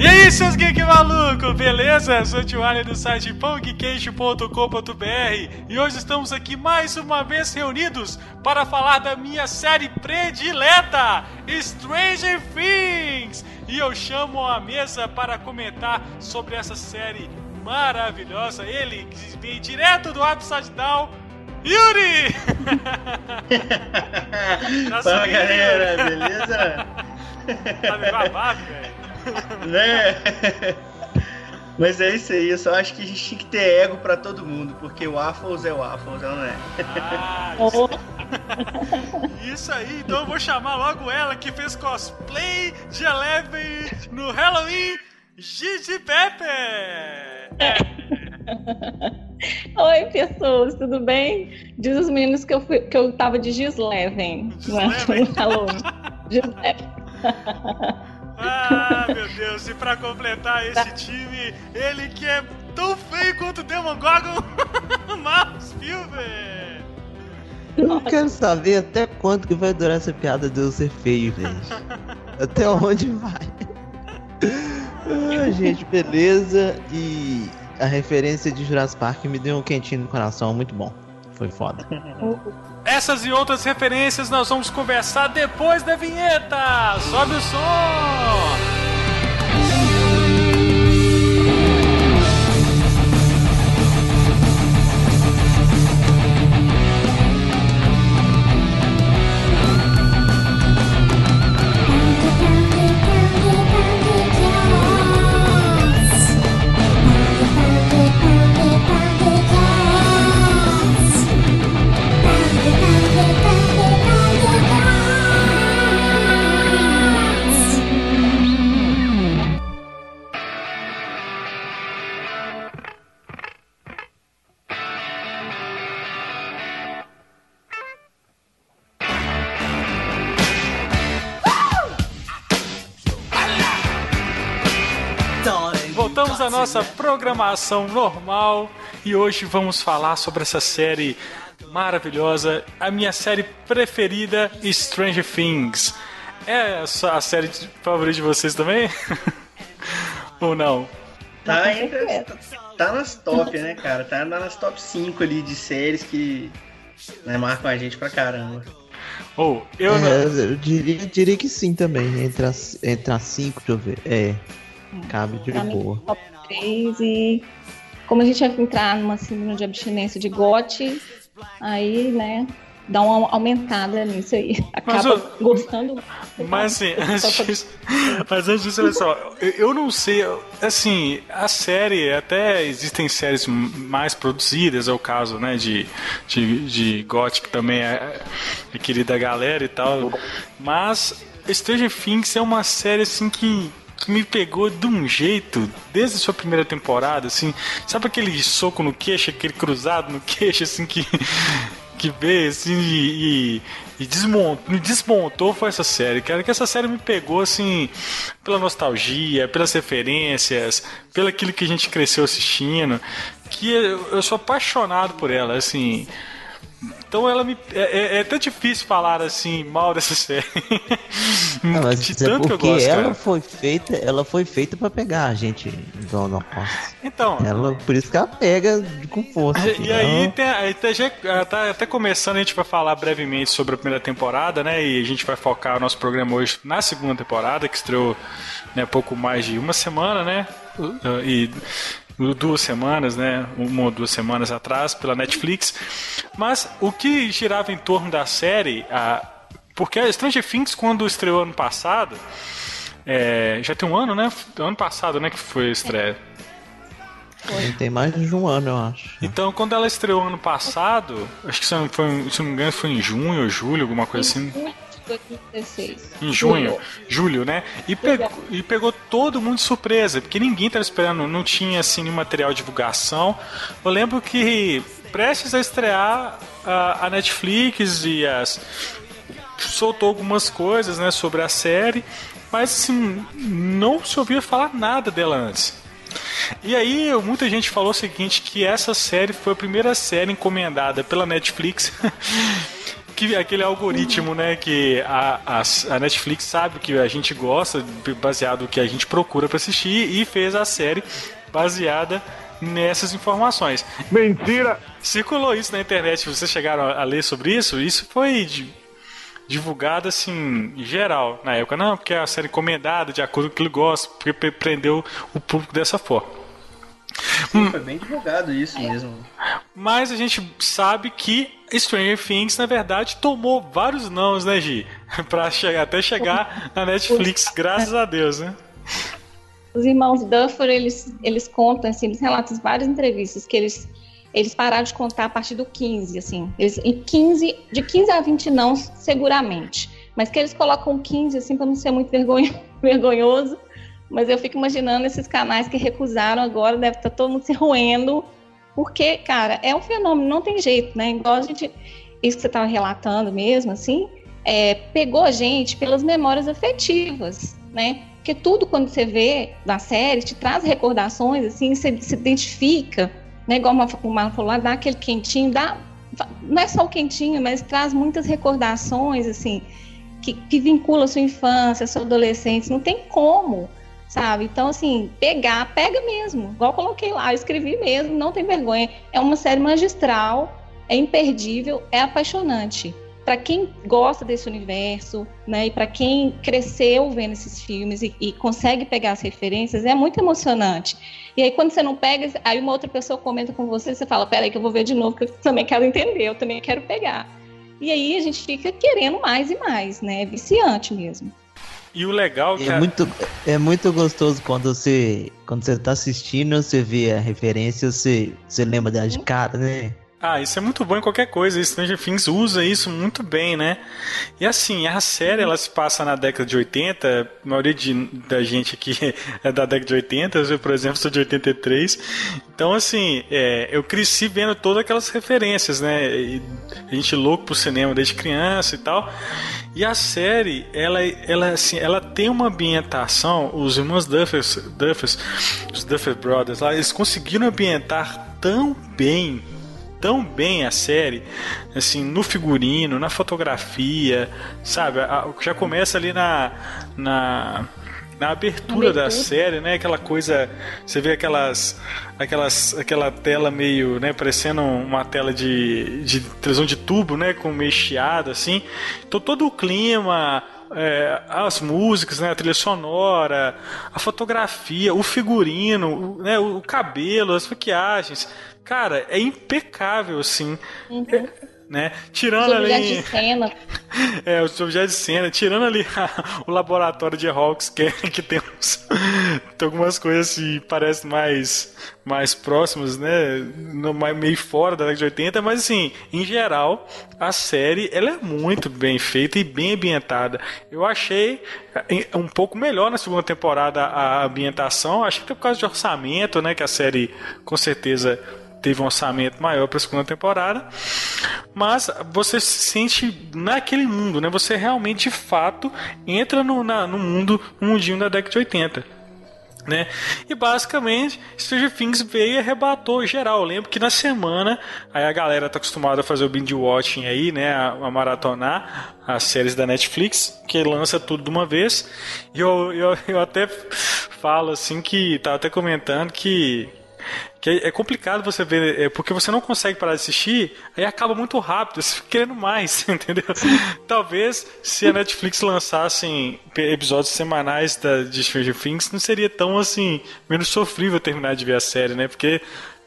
E aí, seus geek maluco, beleza? Sou o Tio Allen do site pongqueixo.com.br e hoje estamos aqui mais uma vez reunidos para falar da minha série predileta, Stranger Things. E eu chamo a mesa para comentar sobre essa série maravilhosa. Ele que vem direto do Upside Down, Yuri! Fala galera, beleza? Tá me babado, velho. né? Mas é isso aí, eu só acho que a gente tinha que ter ego pra todo mundo, porque o Waffles é o Waffles, não é? Ah, isso... isso aí, então eu vou chamar logo ela que fez cosplay de Eleven no Halloween, Gigi Pepe! Oi, pessoas, tudo bem? Diz os meninos que eu, fui, que eu tava de Gisleven no Halloween. Gisleven. Ah, meu Deus, e pra completar esse time, ele que é tão feio quanto o Demogorgon, Marcos Spielberg! Eu quero saber até quanto que vai durar essa piada de eu ser feio, gente. até onde vai? ah, gente, beleza. E a referência de Jurassic Park me deu um quentinho no coração, muito bom. Foi foda. Essas e outras referências nós vamos conversar depois da vinheta. Sobe o som! Programação normal e hoje vamos falar sobre essa série maravilhosa, a minha série preferida, Stranger Things. É a série favorita de vocês também? Ou não? Tá, ainda, tá nas top, né, cara? Tá nas top 5 ali de séries que né, marcam a gente pra caramba. Ou, oh, eu, é, eu diria, diria que sim também, entre as, entre as cinco, deixa eu ver. É, cabe de pra boa. Mim, top 3 e como a gente vai entrar numa síndrome de abstinência de gote, aí, né, dá uma aumentada nisso aí. Acaba mas, gostando. Mas assim, antes disso, mas antes disso, olha só, eu, eu, não sei, assim, a série, até existem séries mais produzidas, é o caso, né, de, de, de Gothic também é, é querida galera e tal, mas Stranger Things é uma série, assim, que que me pegou de um jeito, desde a sua primeira temporada, assim, sabe aquele soco no queixo, aquele cruzado no queixo, assim, que, que veio, assim, e, e desmontou, desmontou foi essa série, cara, que essa série me pegou, assim, pela nostalgia, pelas referências, pelo aquilo que a gente cresceu assistindo, que eu, eu sou apaixonado por ela, assim... Então ela me. É, é, é, tão difícil falar assim mal dessa série. Não, mas de tanto que eu gosto. Ela cara. foi feita, ela foi feita para pegar a gente do Holocaust. Então. Ela, por isso que ela pega com força. E, e aí, tem, aí tá, já, tá até começando, a gente vai falar brevemente sobre a primeira temporada, né? E a gente vai focar o nosso programa hoje na segunda temporada, que estreou né, pouco mais de uma semana, né? E duas semanas, né? Uma ou duas semanas atrás pela Netflix. Mas o que girava em torno da série, a, porque a Stranger Things quando estreou ano passado, é, já tem um ano, né? Ano passado, né? Que foi a estreia. Foi. Tem mais de um ano, eu acho. Então, quando ela estreou ano passado, acho que se não, foi, se não me engano foi em junho ou julho, alguma coisa assim. 2016. Em junho, julho, né? E pegou, e pegou todo mundo de surpresa, porque ninguém estava esperando, não tinha assim nenhum material de divulgação. Eu lembro que prestes a estrear a, a Netflix e as soltou algumas coisas, né, sobre a série, mas assim, não se ouvia falar nada dela antes. E aí, muita gente falou o seguinte: que essa série foi a primeira série encomendada pela Netflix que aquele algoritmo, né, que a, a, a, Netflix sabe que a gente gosta, baseado no que a gente procura para assistir, e fez a série baseada nessas informações. Mentira! Circulou isso na internet, vocês chegaram a ler sobre isso? Isso foi divulgado assim, em geral, na época. Não, porque é a série encomendada, de acordo com o que ele gosta, porque prendeu o público dessa forma. Sim, foi bem divulgado isso mesmo. Mas a gente sabe que Stranger Things, na verdade, tomou vários nãos, né, Gi? pra chegar, até chegar na Netflix, graças a Deus, né? Os irmãos Duffer, eles, eles contam, assim, eles relatam várias entrevistas que eles, eles pararam de contar a partir do 15, assim. Eles, em 15, de 15 a 20 não, seguramente. Mas que eles colocam 15, assim, para não ser muito vergonho, vergonhoso. Mas eu fico imaginando esses canais que recusaram agora, deve estar tá todo mundo se roendo. Porque, cara, é um fenômeno, não tem jeito, né? Igual a gente. Isso que você estava relatando mesmo, assim, é, pegou a gente pelas memórias afetivas, né? Porque tudo quando você vê na série te traz recordações, assim, você se identifica, né? Igual o Marlon falou lá, dá aquele quentinho, dá, não é só o quentinho, mas traz muitas recordações, assim, que, que vincula a sua infância, a sua adolescência, não tem como, sabe? Então, assim, pegar, pega mesmo, igual coloquei lá, eu escrevi mesmo, não tem vergonha. É uma série magistral, é imperdível, é apaixonante para quem gosta desse universo, né, e para quem cresceu vendo esses filmes e, e, consegue pegar as referências, é muito emocionante. E aí quando você não pega, aí uma outra pessoa comenta com você, você fala, peraí que eu vou ver de novo, porque eu também quero entender, eu também quero pegar. E aí a gente fica querendo mais e mais, né? É viciante mesmo. E o legal é que é muito é muito gostoso quando você quando você tá assistindo, você vê a referência, você você lembra dela de cara, né? Ah, isso é muito bom em qualquer coisa. Stranger Things usa isso muito bem, né? E assim, a série ela se passa na década de 80. A maioria de, da gente aqui é da década de 80. Eu, por exemplo, sou de 83. Então, assim, é, eu cresci vendo todas aquelas referências, né? E a gente louco pro cinema desde criança e tal. E a série, ela, ela, assim, ela tem uma ambientação. Os irmãos Duffers, Duffers os Duffer Brothers lá, eles conseguiram ambientar tão bem tão bem a série, assim, no figurino, na fotografia, sabe? Já começa ali na, na na abertura da série, né? Aquela coisa, você vê aquelas, aquelas, aquela tela meio, né? Parecendo uma tela de, de televisão de tubo, né? Com meio chiado, assim. Então todo o clima, é, as músicas, né, a trilha sonora, a fotografia, o figurino, o, né, o cabelo, as maquiagens. Cara, é impecável, assim. Uhum. É, né? Tirando os ali. De cena. É, os objetos de cena, tirando ali a, o laboratório de Hawks, que, é, que tem, uns, tem algumas coisas que parecem mais, mais próximas, né? No, meio fora da década de 80, mas assim, em geral, a série ela é muito bem feita e bem ambientada. Eu achei é, um pouco melhor na segunda temporada a ambientação, acho que por causa de orçamento, né? Que a série com certeza teve um orçamento maior para a segunda temporada, mas você se sente naquele mundo, né? Você realmente de fato entra no, na, no mundo, no mundinho da década de 80. Né? E basicamente, Stranger Things veio e arrebatou geral. Eu lembro que na semana, aí a galera tá acostumada a fazer o binge watching aí, né? A, a maratonar as séries da Netflix, que lança tudo de uma vez. E eu, eu, eu até falo assim que, tava até comentando que que é complicado você ver, é, porque você não consegue parar de assistir, aí acaba muito rápido, você fica querendo mais, entendeu? Talvez se a Netflix lançasse episódios semanais da, de Stranger Things, não seria tão assim, menos sofrível terminar de ver a série, né? Porque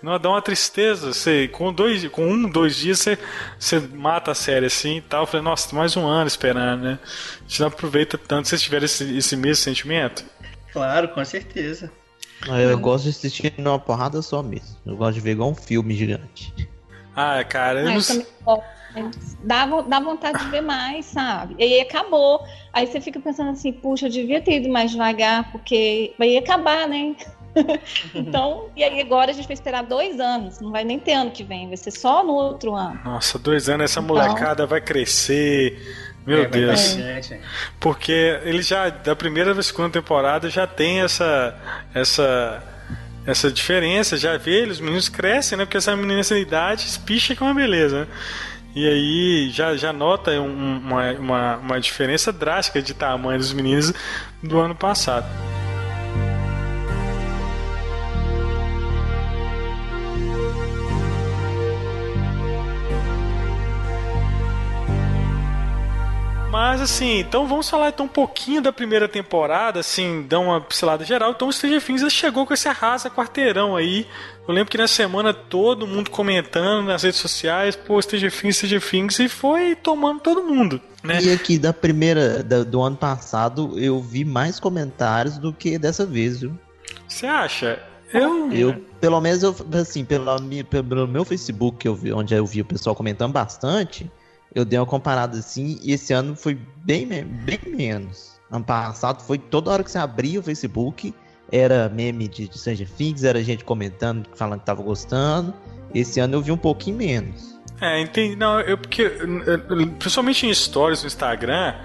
não dá uma tristeza. Você, com, dois, com um, dois dias, você, você mata a série assim e tal. Eu falei, nossa, mais um ano esperando, né? A gente não aproveita tanto se tiver esse, esse mesmo sentimento. Claro, com certeza. Eu gosto de assistir numa porrada só mesmo. Eu gosto de ver igual um filme gigante. Ah, cara, eu, ah, eu não... Dá, dá vontade de ver mais, sabe? E aí acabou. Aí você fica pensando assim, puxa, eu devia ter ido mais devagar, porque vai acabar, né? então, e aí agora a gente vai esperar dois anos, não vai nem ter ano que vem, vai ser só no outro ano. Nossa, dois anos, essa então... molecada vai crescer, meu é, Deus. Porque ele já, da primeira e segunda temporada, já tem essa. essa essa diferença, já vê eles, os meninos crescem, né? Porque essa menina nessa idade espicha com uma beleza, né? E aí já, já nota um, uma, uma, uma diferença drástica de tamanho dos meninos do ano passado. Mas assim, então vamos falar então um pouquinho da primeira temporada, assim, dar uma pincelada geral. Então o Stranger Things chegou com esse arrasa quarteirão aí. Eu lembro que na semana todo mundo comentando nas redes sociais, pô, Stranger Things, Stranger Things, e foi tomando todo mundo. Né? E aqui da primeira, da, do ano passado, eu vi mais comentários do que dessa vez, viu? Você acha? Eu, eu, pelo menos, eu, assim, pelo, pelo meu Facebook, que eu vi, onde eu vi o pessoal comentando bastante, eu dei uma comparada assim, e esse ano foi bem, bem menos. Ano passado foi toda hora que você abria o Facebook, era meme de, de Stranger Things, era gente comentando, falando que tava gostando. Esse ano eu vi um pouquinho menos. É, entendi. Não, eu porque. Principalmente em stories no Instagram,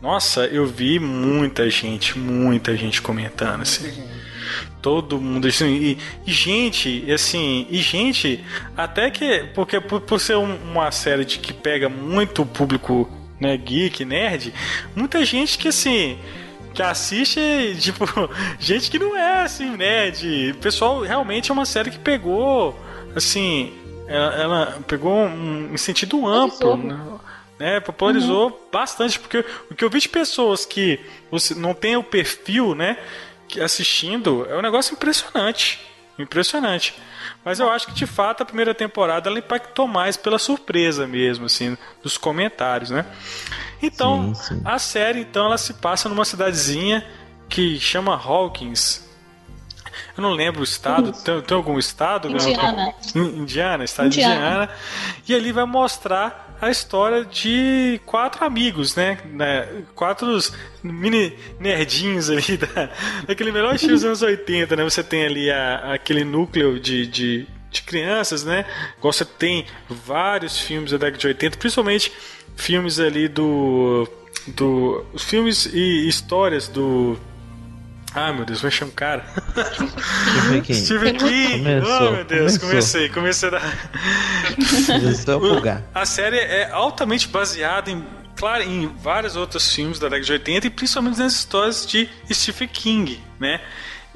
nossa, eu vi muita gente, muita gente comentando, assim. Todo mundo, assim, e, e, gente, assim, e gente, até que, porque por, por ser um, uma série de que pega muito público, né, geek, nerd, muita gente que, assim, que assiste, tipo, gente que não é, assim, nerd, pessoal, realmente é uma série que pegou, assim, ela, ela pegou um, um sentido amplo, né? né? Popularizou uhum. bastante, porque o que eu vi de pessoas que não tem o perfil, né? Assistindo é um negócio impressionante. Impressionante. Mas eu acho que de fato a primeira temporada ela impactou mais pela surpresa mesmo, assim, dos comentários, né? Então, sim, sim. a série então ela se passa numa cidadezinha que chama Hawkins. Eu não lembro o estado, tem, tem, algum estado? Indiana. Indiana, estado Indiana. de Indiana. E ali vai mostrar a história de quatro amigos, né? né? Quatro mini nerdinhos ali da, daquele melhor estilo dos anos 80, né? Você tem ali a, aquele núcleo de, de, de crianças, né? Você tem vários filmes da década de 80, principalmente filmes ali do. do filmes e histórias do ah, meu Deus, vai chamar um cara. Stephen King. Stephen King. Começou, oh, meu Deus, começou. comecei, comecei a dar. a série é altamente baseada em, claro, em vários outros filmes da década de 80 e principalmente nas histórias de Stephen King, né?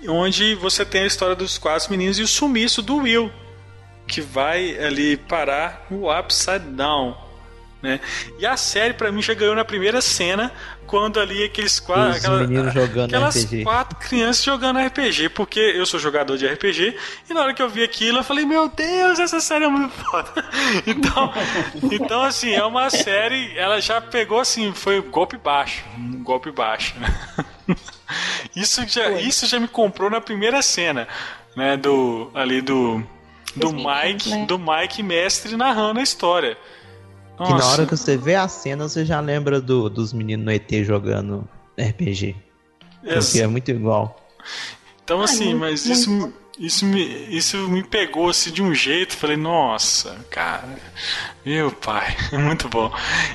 Onde você tem a história dos quatro meninos e o sumiço do Will, que vai ali parar no Upside Down. Né? E a série, para mim, já ganhou na primeira cena, quando ali aqueles quatro. Aquela, jogando aquelas RPG. quatro crianças jogando RPG, porque eu sou jogador de RPG, e na hora que eu vi aquilo, eu falei, meu Deus, essa série é muito foda. Então, então assim, é uma série, ela já pegou assim, foi um golpe baixo. Um golpe baixo. Isso já, isso já me comprou na primeira cena, né? Do. Ali do. Do Mike, né? do Mike mestre narrando a história. Nossa. Que na hora que você vê a cena, você já lembra do, dos meninos no ET jogando RPG. Porque é muito igual. Então, assim, mas isso, isso, me, isso me pegou assim, de um jeito. Falei, nossa, cara, meu pai, é muito bom.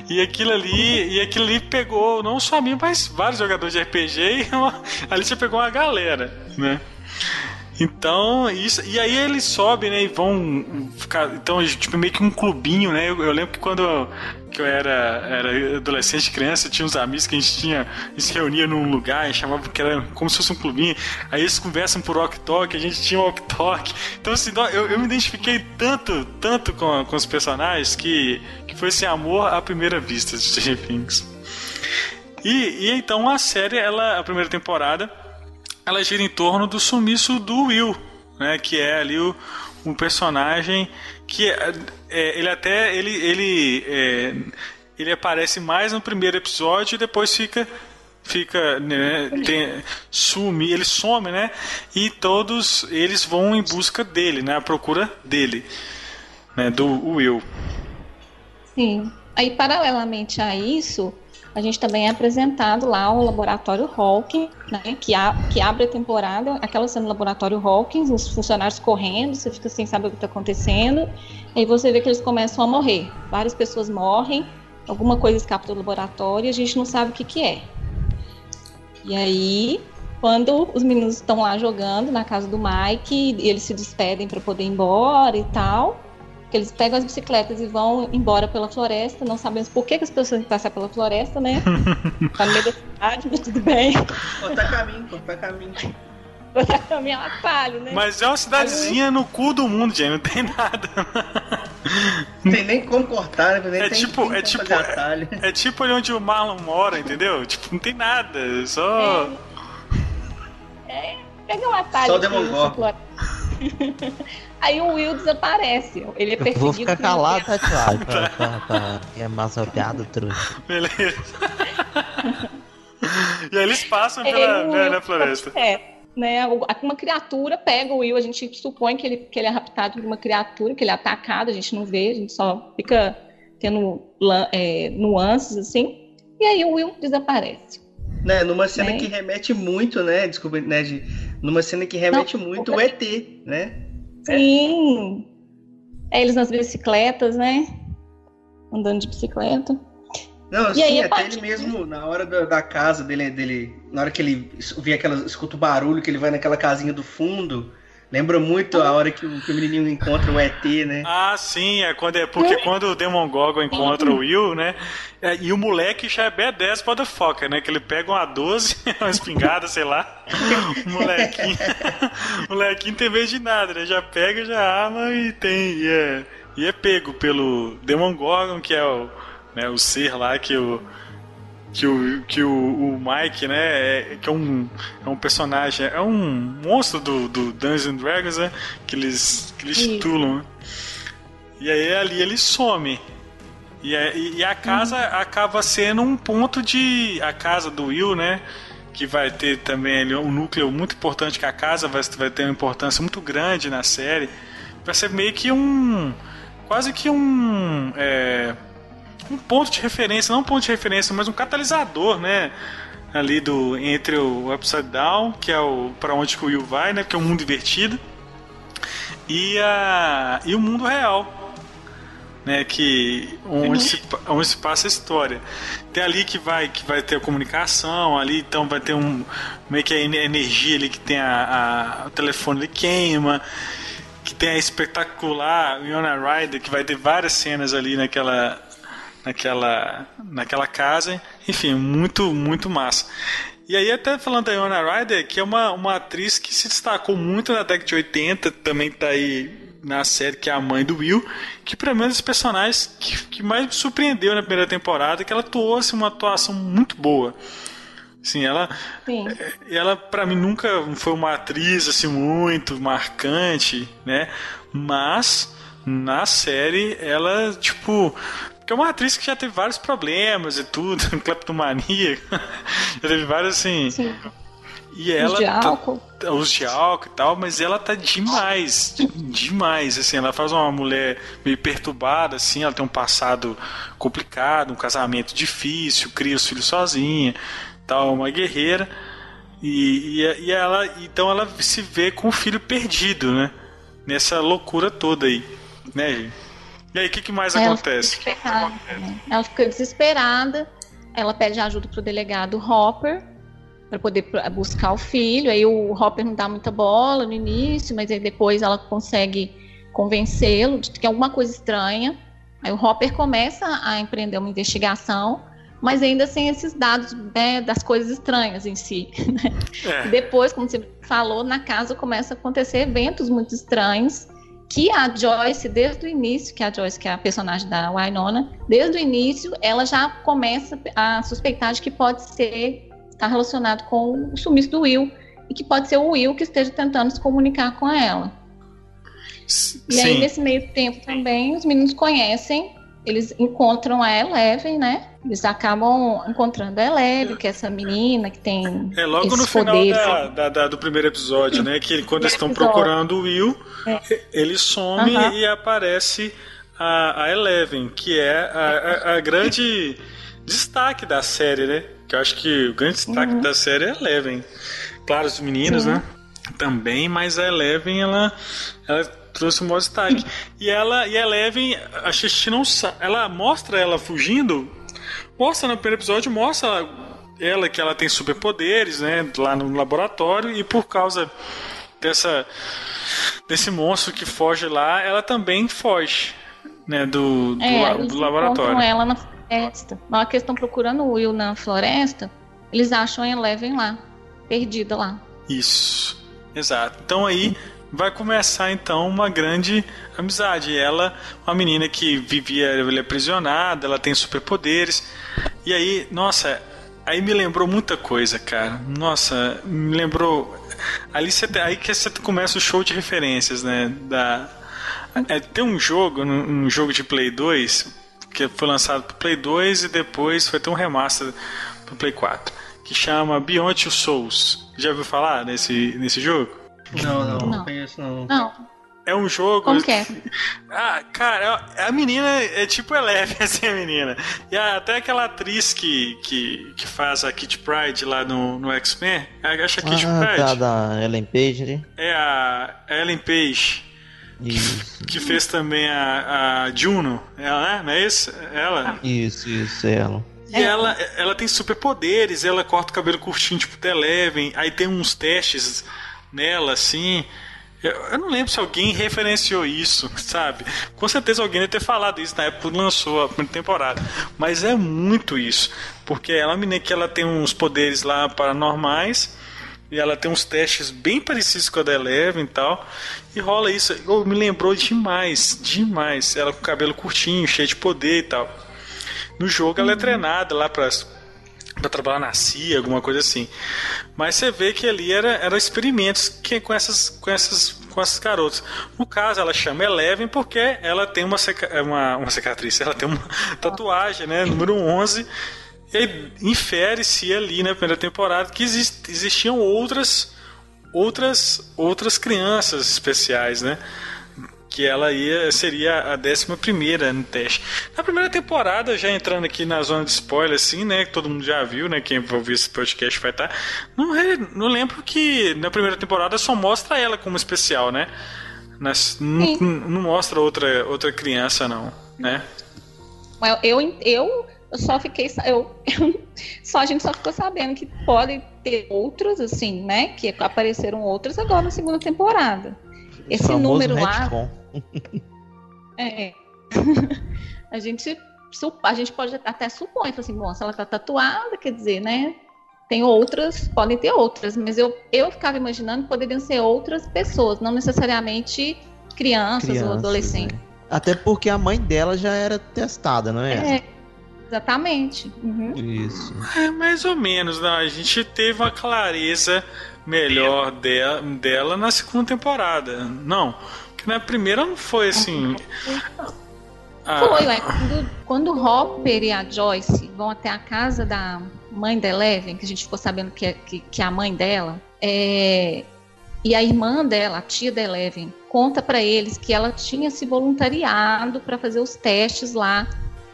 E aquilo ali, e aquilo ali pegou não só a mim, mas vários jogadores de RPG. E uma, ali você pegou uma galera, né? Então, isso, e aí eles sobem, né, e vão ficar, então, tipo, meio que um clubinho, né, eu, eu lembro que quando eu, que eu era, era adolescente, criança, tinha uns amigos que a gente tinha, a gente se reunia num lugar, e chamava que era como se fosse um clubinho, aí eles conversam por walk talk, a gente tinha walk talk, então assim, eu, eu me identifiquei tanto, tanto com, com os personagens que, que foi esse amor à primeira vista de Stranger Things. E, e então a série, ela, a primeira temporada, ela gira em torno do sumiço do Will, né? Que é ali o, um personagem que é, é, ele até ele ele é, ele aparece mais no primeiro episódio e depois fica fica né, tem, sumi ele some né e todos eles vão em busca dele né à procura dele né do Will sim aí paralelamente a isso a gente também é apresentado lá o laboratório Hawkins, né, que, a, que abre a temporada, aquela cena do laboratório Hawkins, os funcionários correndo, você fica sem saber o que está acontecendo, e você vê que eles começam a morrer. Várias pessoas morrem, alguma coisa escapa do laboratório e a gente não sabe o que, que é. E aí, quando os meninos estão lá jogando na casa do Mike, eles se despedem para poder ir embora e tal, que eles pegam as bicicletas e vão embora pela floresta. Não sabemos por que, que as pessoas têm que passar pela floresta, né? tá no meio da cidade, mas tudo bem. Cortar caminho, cortar caminho. Cortar caminho é um atalho, né? Mas é uma cidadezinha no cu do mundo, gente. Não tem nada. Não tem nem como cortar, né? Nem É tem, tipo, tem é como tipo, é, é tipo ali onde o Marlon mora, entendeu? Tipo, não tem nada. é Só. É, pega um atalho. Só Demogorgon. Aí o Will desaparece. Ele é Eu perseguido. vou ficar calado, Tatiana, pra, pra, pra é mais uma piada, trouxa. Beleza. e aí eles passam pela, o né, floresta. É, né? Uma criatura pega o Will, a gente supõe que ele, que ele é raptado por uma criatura, que ele é atacado, a gente não vê, a gente só fica tendo é, nuances assim. E aí o Will desaparece. Né, numa cena Né? que remete muito, né? Desculpa, né? De, numa cena que remete muito o ET, né? Sim. É, eles nas bicicletas, né? Andando de bicicleta. Não, E sim, aí, a até ele mesmo, na hora da, da casa dele, dele, na hora que ele vê aquela, escuta o barulho, que ele vai naquela casinha do fundo, lembra muito a hora que o, que o menininho encontra o ET, né? Ah, sim, é, quando, é porque quando o Demon Gogol encontra o Will, né? é, e o moleque já é B10 motherfucker, né? Que ele pega uma 12, uma espingarda, sei lá. O molequinho. o molequinho tem vez de nada, né? Já pega, já arma e tem. E é, e é pego pelo Demon Gorgon, que é o, né, o ser lá que o. Que o, que o, o Mike, né, é, que é um, é um personagem, é um monstro do, do Dungeons and Dragons, né, que eles, que eles titulam, né? E aí ali ele some. E, é- e- e a casa acaba sendo um ponto de. A casa do Will, né? Que vai ter também ali um núcleo muito importante, que a casa vai, vai ter uma importância muito grande na série. Vai ser meio que um. Quase que um. é, um ponto de referência, não um ponto de referência, mas um catalisador, né? Ali do entre o Upside Down, que é o para onde o Will vai, né? Que é o mundo invertido, e a e o mundo real, né? Que onde se, onde se passa a história. Tem ali que vai que vai ter a comunicação, ali então vai ter um meio que a ener- energia ali que tem a, a- o telefone ele queima, que tem a espetacular Winona Ryder que vai ter várias cenas ali naquela naquela naquela casa, enfim, muito muito massa. E aí até falando da Winona Ryder, que é uma, uma atriz que se destacou muito na década de 80, também tá aí na série que é a mãe do Will, que pra mim é um dos personagens que, que mais me surpreendeu na primeira temporada, que ela atuou assim, uma atuação muito boa. Sim, ela Sim. e ela para mim nunca foi uma atriz assim muito marcante, né? Mas na série ela tipo porque é uma atriz que já teve vários problemas e tudo, cleptomania, já teve vários assim. Sim. E ela Uso de tá- álcool. uso de álcool e tal, mas ela tá demais, demais, assim, ela faz uma mulher meio perturbada, assim, ela tem um passado complicado, um casamento difícil, cria os filhos sozinha, tal, uma guerreira, e, e, e ela, então ela se vê com o filho perdido, né, nessa loucura toda aí, né, gente? E aí, o que, que mais Ela acontece? fica né? Ela fica desesperada, ela pede ajuda pro delegado Hopper para poder buscar o filho. Aí o Hopper não dá muita bola no início, mas aí depois ela consegue convencê-lo de que tem alguma coisa estranha. Aí o Hopper começa a empreender uma investigação, mas ainda sem esses dados né, das coisas estranhas em si. E É, depois, como você falou, na casa começa a acontecer eventos muito estranhos que a Joyce, desde o início, que a Joyce, que é a personagem da Winona, desde o início, ela já começa a suspeitar de que pode ser está relacionado com o sumiço do Will e que pode ser o Will que esteja tentando se comunicar com ela. s- E aí, sim. nesse meio tempo também, os meninos conhecem, eles encontram a Eleven, né? Eles acabam encontrando a Eleven, que é essa menina que tem É logo no final da, da- da- do primeiro episódio, né? Que quando eles estão episódio. procurando o Will, ele some e aparece a, a Eleven, que é a, a- a grande destaque da série, né? Que eu acho que o grande destaque da série é a Eleven. Claro, os meninos, né? Também, mas a Eleven, ela, ela trouxe um maior destaque. E ela e a Eleven, a gente não sabe. Ela mostra ela fugindo. Mostra no primeiro episódio, mostra ela, ela que ela tem superpoderes, né? Lá no laboratório, e por causa dessa desse monstro que foge lá, ela também foge. né, do, do, É, do laboratório. ela na floresta. Na hora que eles estão procurando o Will na floresta, eles acham a Eleven lá, perdida lá. Isso, exato. Então aí vai começar então uma grande amizade. Ela, uma menina que vivia ela é aprisionada, ela tem superpoderes. E aí, nossa, aí me lembrou muita coisa, cara. Nossa, me lembrou. Ali você aí que você começa o show de referências, né? Da é, tem um jogo, um jogo de Play 2 que foi lançado pro Play 2 e depois foi ter um remaster pro Play 4 que chama Beyond Two Souls. Já ouviu falar nesse, nesse jogo? Não, não, não, Não. conheço não. Não, É um jogo. como que é? Ah, cara, a menina é tipo Eleven, assim, a menina. E até aquela atriz que, que, que faz a Kit Pride lá no, no X-Men, acho a Kit Ah, Pride. tá, da Ellen Page, né? É a Ellen Page, Isso, que fez também a, a Juno. Ela, né? Não é isso? Ela. isso, isso, ela. E ela, ela tem superpoderes, ela corta o cabelo curtinho, tipo The Eleven, aí tem uns testes nela, assim. Eu, não lembro se alguém referenciou isso, sabe? Com certeza alguém deve ter falado isso na época que lançou a primeira temporada. Mas é muito isso. Porque ela é uma menina que ela tem uns poderes lá paranormais. E ela tem uns testes bem parecidos com a da Eleven e tal. E rola isso. Oh, me lembrou demais, demais. Ela com o cabelo curtinho, cheio de poder e tal. No jogo ela é treinada lá pra, pra trabalhar na CIA, alguma coisa assim. Mas você vê que ali era, era experimentos que, com, essas, com, essas, com essas garotas. No caso, ela chama Eleven porque ela tem uma, cica- uma, uma cicatriz, ela tem uma tatuagem, né? Número 11. E infere-se ali na primeira temporada que exist, existiam outras, outras, outras crianças especiais, né? Que ela ia seria a décima primeira no teste. Na primeira temporada, já entrando aqui na zona de spoiler, assim, né? Que todo mundo já viu, né? Quem vai ouvir esse podcast vai estar. Não, re- não lembro que na primeira temporada só mostra ela como especial, né? Nas- não, não mostra outra, outra criança, não, né? Eu, eu, eu, só fiquei. Eu, eu- só a gente só ficou sabendo que pode ter outros, assim, né? Que apareceram outros agora na segunda temporada. Esse número lá. retcon. É. a gente a gente pode até supor, fala assim, bom, se ela tá tatuada, quer dizer, né? Tem outras, podem ter outras, mas eu, eu ficava imaginando que poderiam ser outras pessoas, não necessariamente crianças, ou Crianças, adolescentes. né? Até porque a mãe dela já era testada, não é? É, exatamente. Uhum. Isso. É, mais ou menos, né? A gente teve uma clareza melhor dela, dela na segunda temporada. Não, que na primeira não foi assim. Ah, Foi, ué, quando, quando o Hopper e a Joyce vão até a casa da mãe da Eleven, que a gente ficou sabendo que é, que, que é a mãe dela, é, e a irmã dela, a tia da Eleven, conta pra eles que ela tinha se voluntariado para fazer os testes lá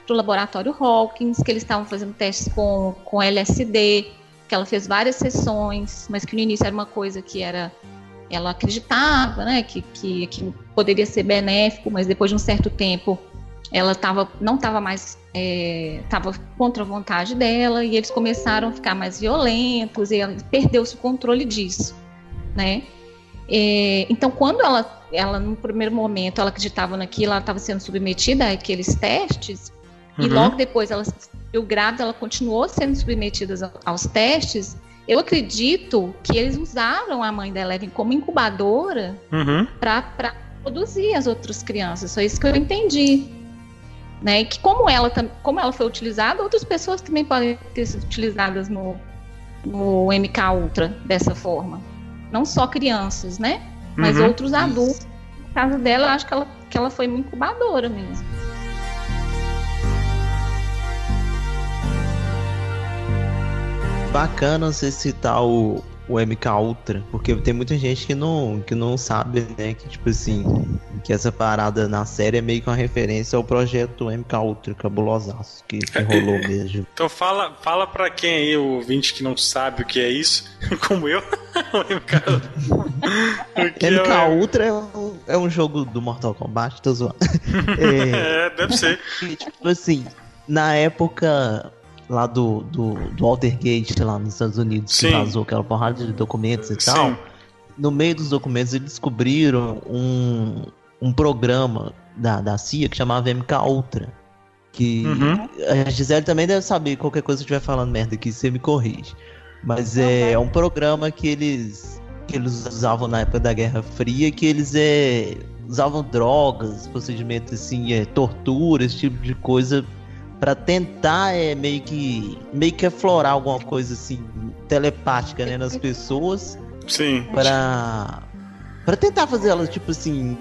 pro laboratório Hawkins, que eles estavam fazendo testes com, com LSD, que ela fez várias sessões, mas que no início era uma coisa que era ela acreditava, né, que, que, poderia ser benéfico, mas depois de um certo tempo ela tava, não estava mais estava contra a vontade dela e eles começaram a ficar mais violentos e ela perdeu-se o controle disso, né? É, então, quando ela, ela no primeiro momento ela acreditava naquilo, ela estava sendo submetida àqueles testes e Uhum. logo depois ela eu grávida, ela continuou sendo submetida aos testes. Eu acredito que eles usaram a mãe da Eleven como incubadora Uhum. para produzir as outras crianças. Foi isso que eu entendi. Né? E que como ela, como ela foi utilizada, outras pessoas também podem ter sido utilizadas no, no MK Ultra dessa forma. Não só crianças, né? Mas Uhum. outros adultos. No caso dela, eu acho que ela, que ela foi uma incubadora mesmo. Bacana você citar o, o MK Ultra, porque tem muita gente que não, que não sabe, né? Que tipo assim, que essa parada na série é meio que uma referência ao projeto MK Ultra, cabulosaço, que, que rolou mesmo. Então fala, fala pra quem aí, o ouvinte que não sabe o que é isso, como eu, o MK. é MK o- Ultra é um, é um jogo do Mortal Kombat, tô zoando. É, É, deve ser. Tipo assim, na época lá do, do, do Watergate, lá nos Estados Unidos, Sim. que vazou aquela porrada de documentos e tal, Sim. no meio dos documentos eles descobriram um, um programa da, da CIA que chamava MK Ultra. Que Uhum. a Gisele também deve saber, qualquer coisa que estiver falando merda aqui, você me corrige. Mas é, é um programa que eles que eles usavam na época da Guerra Fria, que eles é, usavam drogas, procedimentos assim, é, tortura, esse tipo de coisa Pra tentar é meio que meio que aflorar alguma coisa assim telepática né, nas pessoas. Sim. Pra para tentar fazer ela tipo assim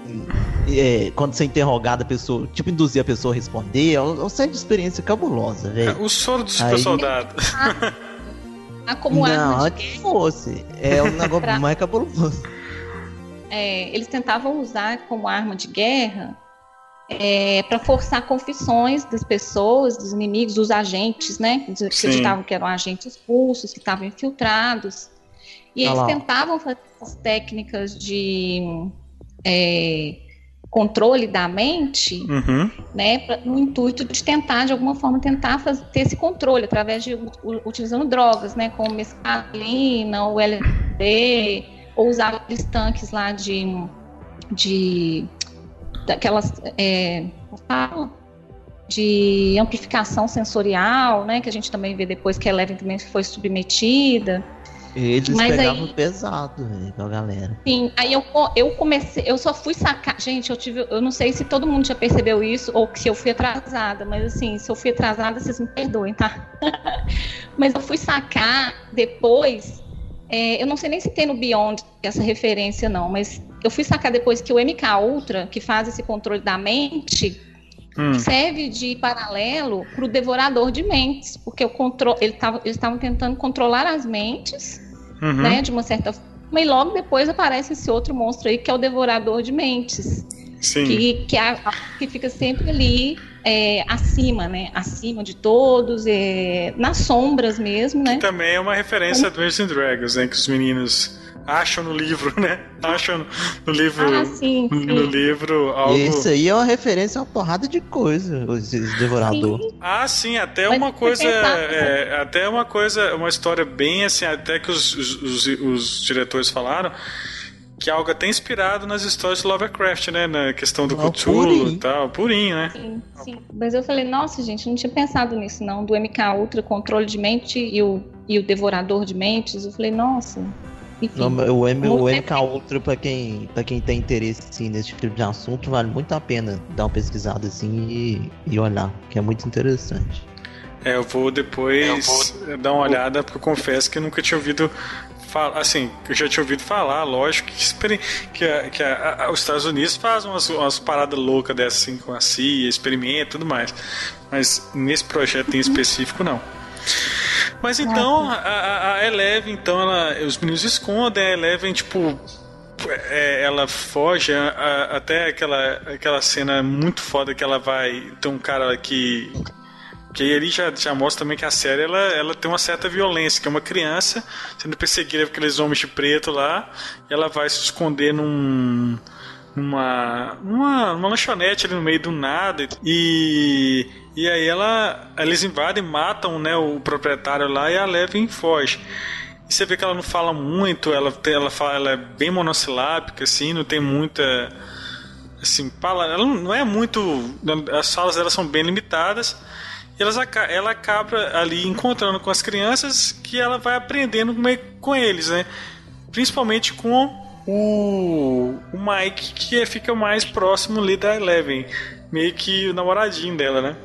é, quando você é interrogada a pessoa tipo induzir a pessoa a responder. É uma série de experiência cabulosa velho. O soro do super Aí- soldado. Ah, como não arma de que fosse. É um negócio Pra- mais cabuloso. É, eles tentavam usar como arma de guerra para forçar confissões das pessoas, dos inimigos, dos agentes, né? Que acreditavam que eram agentes russos, que estavam infiltrados. E Ah eles lá, tentavam fazer essas técnicas de é, controle da mente, Uhum. né, pra- no intuito de tentar, de alguma forma, tentar fazer, ter esse controle através de u- utilizando drogas, né, como mescalina, o LSD, ou usar aqueles tanques lá de, de daquelas é, de amplificação sensorial, né, que a gente também vê depois que a Eleven também foi submetida. eles Mas pegavam aí- pesado velho, com a galera Sim, aí eu, eu comecei, eu só fui sacar. Gente, eu tive. Eu não sei se todo mundo já percebeu isso ou se eu fui atrasada, mas assim, se eu fui atrasada, vocês me perdoem, tá? mas eu fui sacar depois. É, eu não sei nem se tem no Beyond essa referência, não, mas eu fui sacar depois que o MK Ultra, que faz esse controle da mente, Hum. serve de paralelo para o devorador de mentes, porque o controle, ele tava, eles estavam tentando controlar as mentes Uhum. né, de uma certa forma, e logo depois aparece esse outro monstro aí que é o devorador de mentes, Sim. que, que, é a- que fica sempre ali é, acima, né, acima de todos, é, nas sombras mesmo, né? Também é uma referência a Dungeons and Dragons, né? Que os meninos acham no livro, né? Acham no livro. Ah, sim, No sim. livro algo. Isso aí é uma referência a uma porrada de coisa, esse devorador. Sim. Ah, sim, até Mas uma você coisa. pensar- é, até uma coisa, uma história bem assim, até que os, os, os- os diretores falaram. Que é algo até inspirado nas histórias de Lovecraft, né? Na questão do Ah, Cthulhu e tal. Purinho, né? Sim, sim. Mas eu falei, nossa, gente, não tinha pensado nisso, não. Do MK Ultra, controle de mente e o, e o devorador de mentes. Eu falei, nossa. Enfim. Não, o, M, o MK Ultra, pra quem, pra quem tem interesse assim, nesse tipo de assunto, vale muito a pena dar uma pesquisada assim e, e olhar, que é muito interessante. É, eu vou depois dar uma olhada, porque eu confesso que eu nunca tinha ouvido. Assim, eu já tinha ouvido falar, lógico, que, que, a- que a- a- os Estados Unidos fazem umas, umas paradas loucas dessas assim com a CIA, experimenta e tudo mais. Mas nesse projeto em específico, não. Mas então, a Eleven, então, ela, os meninos escondem, a Eleven, tipo, é, ela foge a- a- até aquela, aquela cena muito foda que ela vai. Tem um cara que. Que aí ele já, já mostra também que a série ela, ela tem uma certa violência, que é uma criança sendo perseguida por aqueles homens de preto lá, e ela vai se esconder num. numa. numa, numa lanchonete ali no meio do nada. E. E aí ela. Eles invadem, matam né, o proprietário lá e a Levin foge. E você vê que ela não fala muito, ela, ela, fala, ela é bem monossilábica, assim, não tem muita. Assim, ela não é muito. As falas dela são bem limitadas. Elas, ela acaba ali encontrando com as crianças que ela vai aprendendo meio com eles, né? Principalmente com o, o Mike, que é- fica mais próximo ali da Eleven. Meio que o namoradinho dela, né?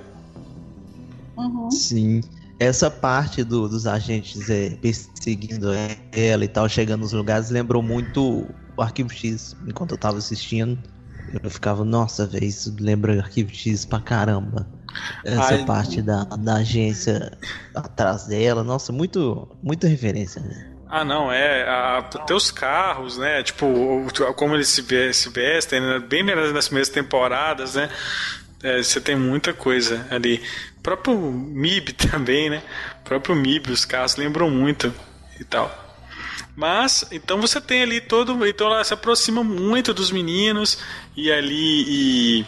Uhum. Sim. Essa parte do- dos agentes é, perseguindo ela e tal, chegando nos lugares, lembrou muito o Arquivo X. Enquanto eu tava assistindo, eu ficava, nossa, velho, isso lembra Arquivo X pra caramba. Essa Ai. parte da, da agência atrás dela, nossa, muito, muita referência. Né? Ah, não, é. A, até os carros, né? Tipo, como eles se, se vestem, né? bem melhor nas primeiras temporadas, né? É, você tem muita coisa ali. O próprio MIB também, né? O próprio MIB, os carros lembram muito e tal. Mas, então você tem ali todo. Então ela se aproxima muito dos meninos e ali. E,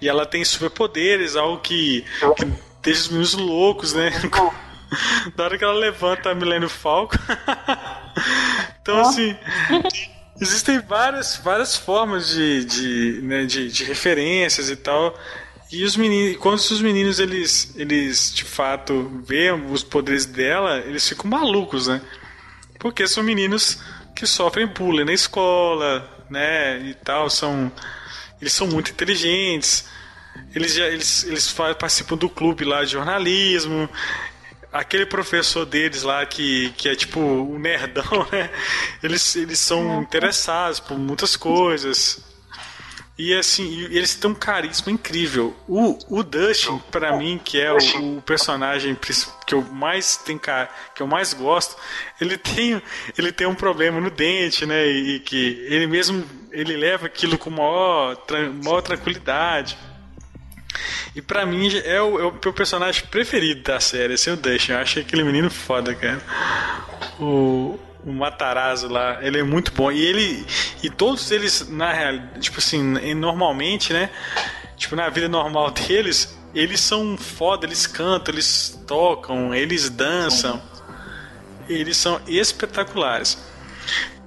e ela tem superpoderes, algo que, que deixa os meninos loucos, né? Na hora que ela levanta a Millennium Falcon. então, assim. existem várias, várias formas de, de, né, de, de referências e tal. E os meninos, quando os meninos eles, eles de fato veem os poderes dela, eles ficam malucos, né? Porque são meninos que sofrem bullying na escola, né? E tal, são eles são muito inteligentes. Eles já eles, eles participam do clube lá de jornalismo. Aquele professor deles lá que, que é tipo um nerdão, né? Eles, eles são interessados por muitas coisas. E assim, eles têm um carisma incrível. O, o Dustin, para mim, que é o, o, personagem que eu mais tenho que eu mais gosto, ele tem, ele tem um problema no dente, né? E, que ele mesmo ele leva aquilo com maior, maior tranquilidade. E para mim é o, é o meu personagem preferido da série, assim, o Dustin. Eu acho aquele menino foda, cara. O, o Matarazzo lá, ele é muito bom. E ele. E todos eles, na realidade, tipo assim, normalmente, né? Tipo, na vida normal deles, eles são foda, eles cantam, eles tocam, eles dançam. Eles são espetaculares.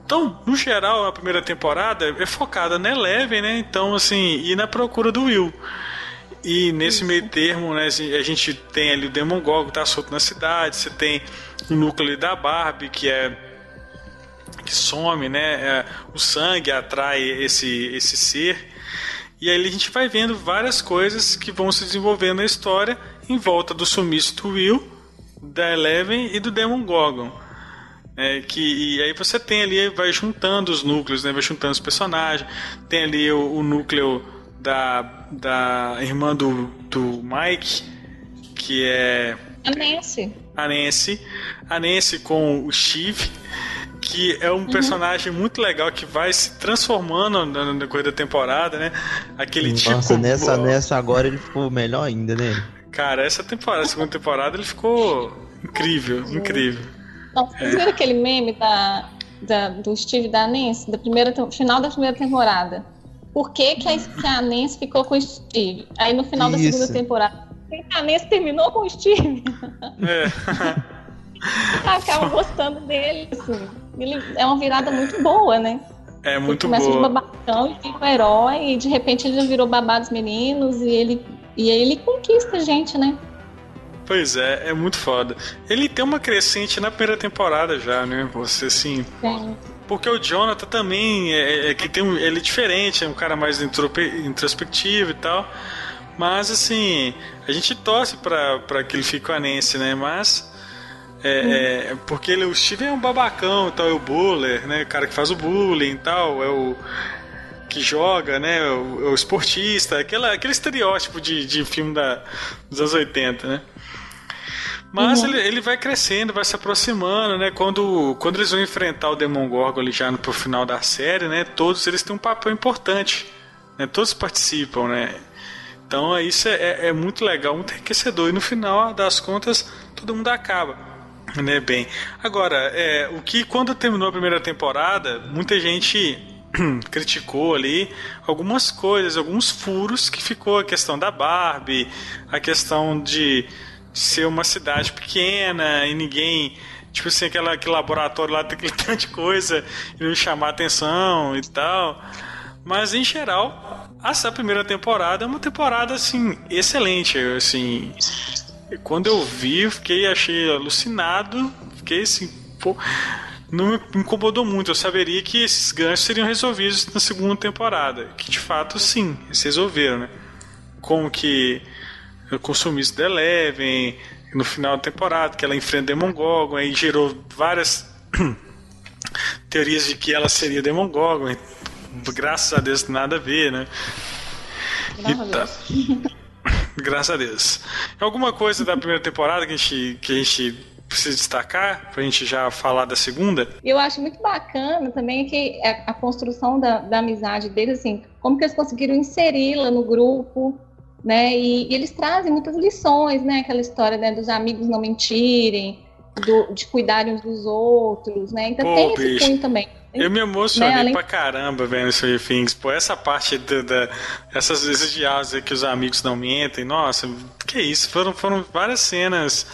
Então, no geral, a primeira temporada é focada na Eleven, né? Então, assim, e na procura do Will. E nesse Isso. meio termo, né, a gente tem ali o Demogorgon que tá solto na cidade, você tem o núcleo da Barbie, que é que some, né? É, o sangue atrai esse, esse ser. E aí a gente vai vendo várias coisas que vão se desenvolvendo na história em volta do sumiço do Will, da Eleven e do Demon Gorgon. É, que, e aí você tem ali, vai juntando os núcleos, né? vai juntando os personagens. Tem ali o, o núcleo da, da irmã do, do Mike, que é. A Nancy. A Nancy. A Nancy com o Steve que é um uhum. personagem muito legal que vai se transformando na, na coisa da temporada, né? Aquele Nossa, tipo. nessa, nessa agora ele ficou melhor ainda, né? Cara, essa temporada, segunda temporada, ele ficou incrível, incrível. Não, vocês é. viram aquele meme da, da, do Steve da Nancy, da primeira, final da primeira temporada? Por que, que, a, que a Nancy ficou com o Steve? Aí no final Isso. da segunda temporada, a Nancy terminou com o Steve? É. Acaba gostando dele, assim. Ele é uma virada muito boa, né? É muito ele começa boa. de babacão e fica um herói, e de repente ele já virou babá dos meninos, e ele, e ele conquista a gente, né? Pois é, é muito foda. Ele tem uma crescente na primeira temporada já, né? Você assim. Sim. Porque o Jonathan também é, é que tem um, ele é diferente, é um cara mais introspectivo e tal. Mas assim, a gente torce para que ele fique com a Nancy, né? Mas é, é, porque ele, o Steven é um babacão e tal, é o buller, né? O cara que faz o bullying e tal, é o que joga, né? É o, é o esportista, aquela, aquele estereótipo de, de filme da, dos anos 80, né? Mas uhum. ele, ele vai crescendo, vai se aproximando, né? Quando, quando eles vão enfrentar o Demogorgon ali já no pro final da série, né? Todos eles têm um papel importante, né? Todos participam, né? Então isso é, é, é muito legal, muito enriquecedor. E no final das contas, todo mundo acaba. Né, bem. Agora, é, o que quando terminou a primeira temporada, muita gente criticou ali algumas coisas, alguns furos que ficou a questão da Barbie, a questão de ser uma cidade pequena e ninguém tipo assim, aquela, aquele laboratório lá tem aquele tanto de coisa e não chamar atenção e tal. Mas em geral, essa primeira temporada é uma temporada assim excelente, assim, quando eu vi, eu fiquei, achei alucinado, fiquei assim, pô, não me incomodou muito. Eu saberia que esses ganchos seriam resolvidos na segunda temporada, que de fato sim, eles resolveram, né? Como que o consumista da Eleven, no final da temporada, que ela enfrenta Demon Gorgon, aí gerou várias teorias de que ela seria Demon Gorgon. Graças a Deus, nada a ver, né? A Deus. Graças a Deus. Alguma coisa da primeira temporada que a gente, que a gente precisa destacar pra gente já falar da segunda? Eu acho muito bacana também que a, a construção da, da, amizade deles, assim, como que eles conseguiram inseri-la no grupo, né? E, e, eles trazem muitas lições, né? Aquela história né, dos amigos não mentirem, do, de cuidarem uns dos outros, né? Então Pô, tem esse bicho. cunho também. Eu me emocionei né? Além... pra caramba vendo Stranger Things. Pô, essa parte da, da, essas, esses diálogos que os amigos não mentem, nossa, que isso? Foram, foram várias cenas,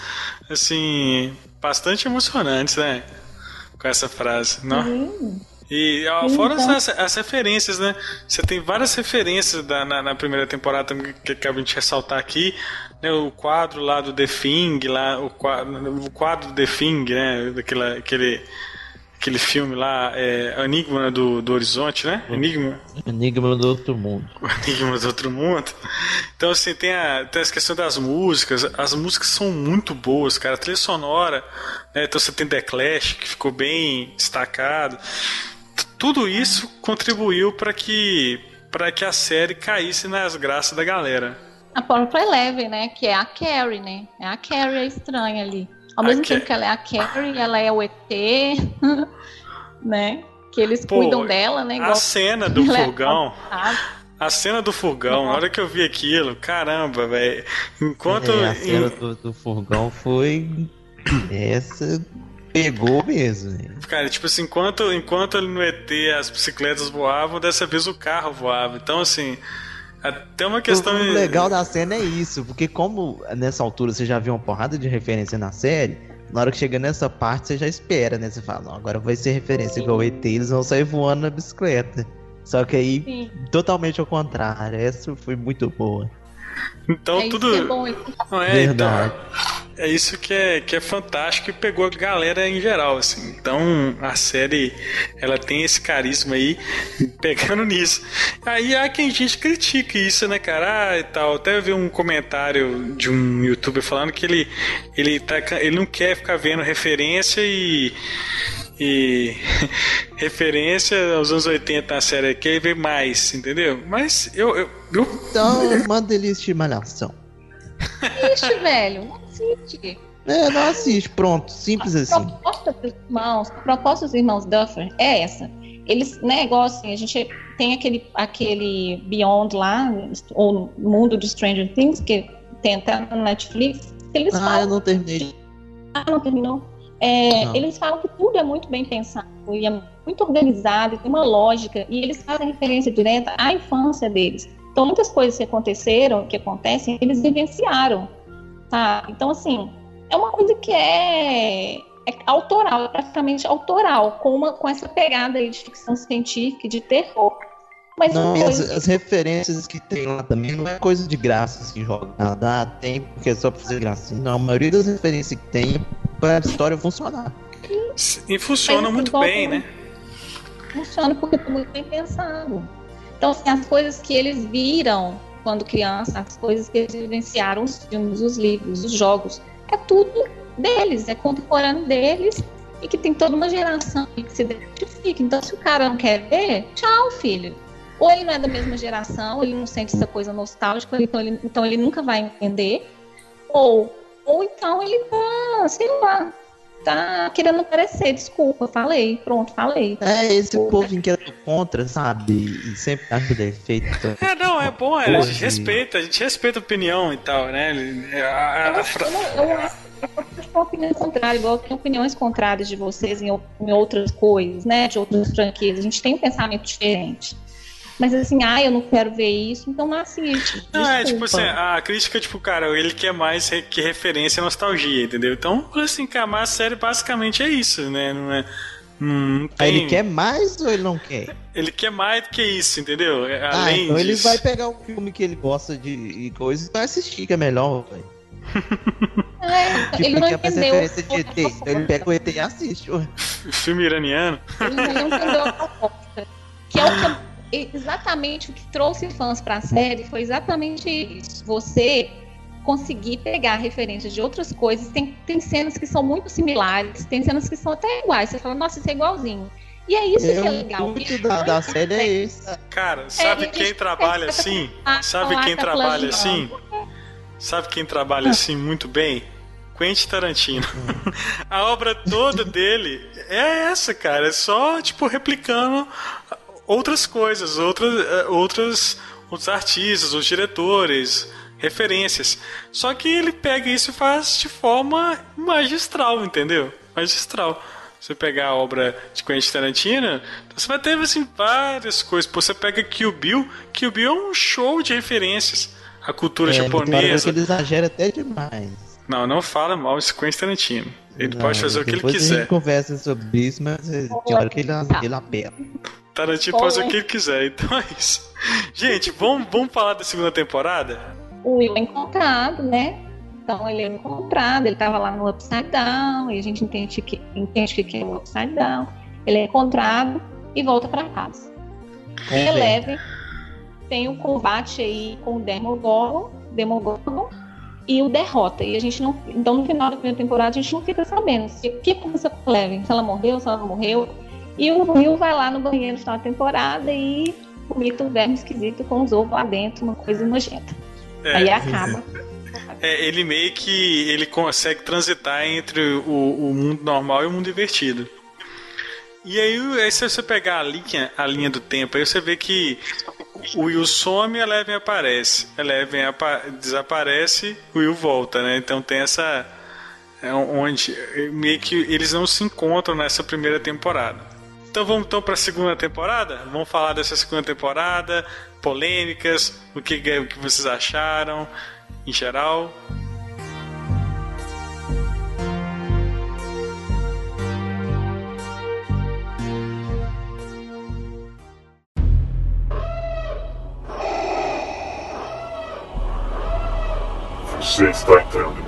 assim, bastante emocionantes, né? Com essa frase. Não? E ó, fora as, as, referências, né? Você tem várias referências da, na, na primeira temporada que acabei de ressaltar aqui. Né? O quadro lá do The Thing, lá, o quadro, o quadro do The Thing, né? Daquela, aquele aquele filme lá, é, Enigma do, do Horizonte, né? Enigma. Enigma do Outro Mundo. Enigma do Outro Mundo. Então, assim, tem a, tem a questão das músicas. As músicas são muito boas, cara. A trilha sonora, né? Então você tem The Clash, que ficou bem destacado. Tudo isso contribuiu para que, para que a série caísse nas graças da galera. A própria Eleven, né? Que é a Carrie, né? É a Carrie estranha ali. Ao mesmo tempo que ela é a Carrie, ela é o ET, né? Que eles Pô, cuidam dela, né? Igual... A cena do é fogão. A cena do fogão, na hora que eu vi aquilo, caramba, velho. Enquanto. É, a cena do, do fogão foi. Essa pegou mesmo. Cara, tipo assim, enquanto, enquanto no ET as bicicletas voavam, dessa vez o carro voava. Então, assim. Até uma questão. O legal da cena é isso, porque como nessa altura você já viu uma porrada de referência na série, na hora que chega nessa parte você já espera, né? Você fala, não, agora vai ser referência Sim. igual o ET, eles vão sair voando na bicicleta. Só que aí, Sim. totalmente ao contrário, essa foi muito boa. Então é tudo. É bom, não é, Verdade. Então, é isso que é, que é fantástico e pegou a galera em geral, assim. Então a série ela tem esse carisma aí pegando nisso. Aí há quem gente critica isso, né, cara? Ah, e tal. Até eu vi um comentário de um youtuber falando que ele, ele, tá, ele não quer ficar vendo referência e e referência aos anos 80 na série quer ver mais, entendeu? Mas eu. eu, Então, manda ele assistir Malhação. Assiste, velho. Não assiste. É, não assiste, pronto, simples a assim. Proposta dos irmãos, a proposta dos irmãos Duffer é essa. Eles, né, igual assim, a gente tem aquele, aquele Beyond lá, ou Mundo de Stranger Things, que tem até na Netflix. Eles ah, falam... eu não terminei. Ah, não terminou? É, eles falam que tudo é muito bem pensado e é muito organizado, tem uma lógica, e eles fazem referência direta à infância deles. Então, muitas coisas que aconteceram, que acontecem, eles vivenciaram. Tá? Então, assim, é uma coisa que é, é autoral, é praticamente autoral, com, uma, com essa pegada aí de ficção científica, de terror. Mas não, as, as, referências que tem lá também não é coisa de graça assim, jogar. Dá tempo porque é só pra fazer graça. Não, a maioria das referências que tem para a história funcionar. E funciona muito bem, né? Funciona porque foi muito bem pensado. Então, assim, as coisas que eles viram quando criança, as coisas que eles vivenciaram, os filmes, os livros, os jogos, é tudo deles, é contemporâneo deles e que tem toda uma geração que se identifica. Então, se o cara não quer ver, tchau, filho. Ou ele não é da mesma geração, ele não sente essa coisa nostálgica, então ele, então ele nunca vai entender. Ou ou então ele tá, sei lá, tá querendo aparecer, desculpa, falei, pronto, falei. É, esse desculpa. povo que é contra, sabe? E sempre acha defeito. É, não, é bom, é, a gente respeita, a gente respeita a opinião e tal, né? A, a, a fra... eu, eu, acho uma opinião contrária, igual tem opiniões contrárias de vocês em, em outras coisas, né? De outras franquias. A gente tem um pensamento diferente. Mas assim, ah, eu não quero ver isso, então não assiste. Não, é tipo assim, a crítica, tipo, cara, ele quer mais que referência à nostalgia, entendeu? Então, assim, cara, a série basicamente é isso, né? Não é. Hum, tem... Ele quer mais ou ele não quer? Ele quer mais do que isso, entendeu? Ah, Além então disso. ele vai pegar o filme que ele gosta de coisas e vai assistir, que é melhor, velho. É, tipo, ele não entendeu. De ET, então ele pega o ET e assiste. Ué. Filme iraniano. Ele não entendeu a proposta. Que é o que exatamente o que trouxe fãs para a série foi exatamente isso. Você conseguir pegar referências de outras coisas. Tem, tem cenas que são muito similares, tem cenas que são até iguais. Você fala, nossa, isso é igualzinho. E é isso Eu, que é legal. O muito da, da série é. Cara, é, sabe é, quem trabalha assim? Sabe quem trabalha assim? Sabe quem trabalha assim muito bem? Quentin Tarantino. a obra toda dele é essa, cara. É só, tipo, replicando outras coisas, outras, eh, outras, outros artistas, os diretores, referências. Só que ele pega isso e faz de forma magistral, entendeu? Magistral. Você pegar a obra de Quentin Tarantino, então você vai ter assim, várias coisas. Pô, você pega Kill Bill, Kill Bill é um show de referências. A cultura é, japonesa. Que ele exagera até demais. Não, não fala mal de Quentin Tarantino. Ele não, pode fazer o que ele quiser. A gente conversa sobre isso, mas tem hora que ele, tá. ele apela. Tarantino pode fazer o que ele quiser, então é isso. Gente, vamos, vamos falar da segunda temporada? O Will é encontrado, né? Então ele é encontrado, ele estava lá no Upside Down, e a gente entende que entende que é o Upside Down. Ele é encontrado e volta para casa. É. Eleve tem o um combate aí com o Demogorgon, Demogorgon e o derrota. E a gente não. Então, no final da primeira temporada, a gente não fica sabendo se, o que aconteceu com a Eleven, se ela morreu, se ela não morreu. E o Will vai lá no banheiro no final da temporada e vomita um verme esquisito com os ovos lá dentro, uma coisa nojenta. É. Aí acaba. É, ele meio que ele consegue transitar entre o, o mundo normal e o mundo invertido. E aí, aí se você pegar a linha, a linha do tempo, aí você vê que o Will some e a Eleven aparece. A Eleven apa desaparece, o Will volta, né? Então tem essa. É onde meio que eles não se encontram nessa primeira temporada. Então vamos então para a segunda temporada? Vamos falar dessa segunda temporada, polêmicas, o que, o que vocês acharam em geral. Você está entrando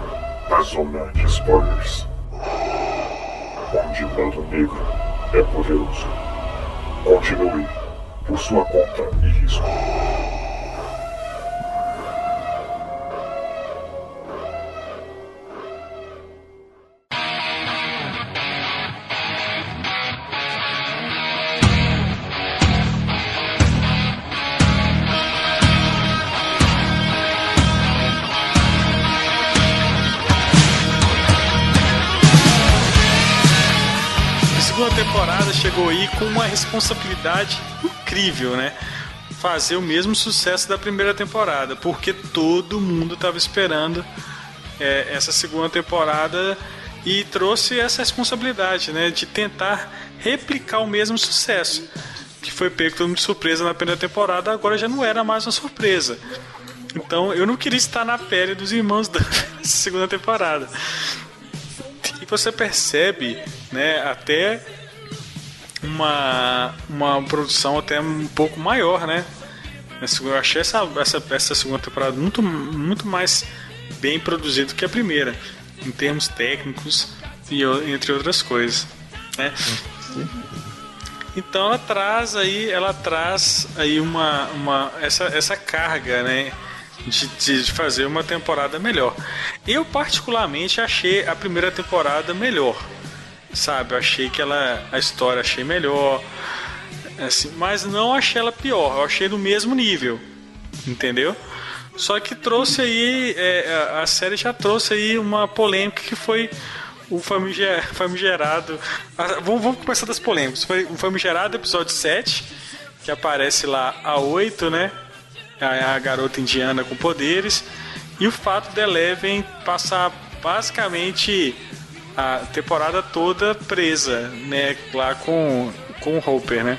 na zona de spoilers, onde o lado negro é poderoso. Continue por sua conta e risco. Chegou aí com uma responsabilidade incrível, né? Fazer o mesmo sucesso da primeira temporada, porque todo mundo estava esperando é, essa segunda temporada e trouxe essa responsabilidade, né? De tentar replicar o mesmo sucesso que foi pego todo mundo de surpresa na primeira temporada, agora já não era mais uma surpresa. Então eu não queria estar na pele dos irmãos da segunda temporada. E você percebe, né, até uma, uma produção até um pouco maior, né? Eu achei essa, essa, essa segunda temporada muito, muito mais bem produzida que a primeira, em termos técnicos e entre outras coisas, né? Então ela traz aí, ela traz aí uma, uma essa, essa carga, né? De, de fazer uma temporada melhor. Eu particularmente achei a primeira temporada melhor sabe? Eu achei que ela a história achei melhor, assim, mas não achei ela pior. Eu achei do mesmo nível, entendeu? Só que trouxe aí é, a série já trouxe aí uma polêmica que foi o famigerado. Vamos, vamos começar das polêmicas. Foi o famigerado episódio 7, que aparece lá a 8, né? A, a garota indiana com poderes. E o fato de Eleven passar basicamente a temporada toda presa, né? Lá com, com o Hopper, né?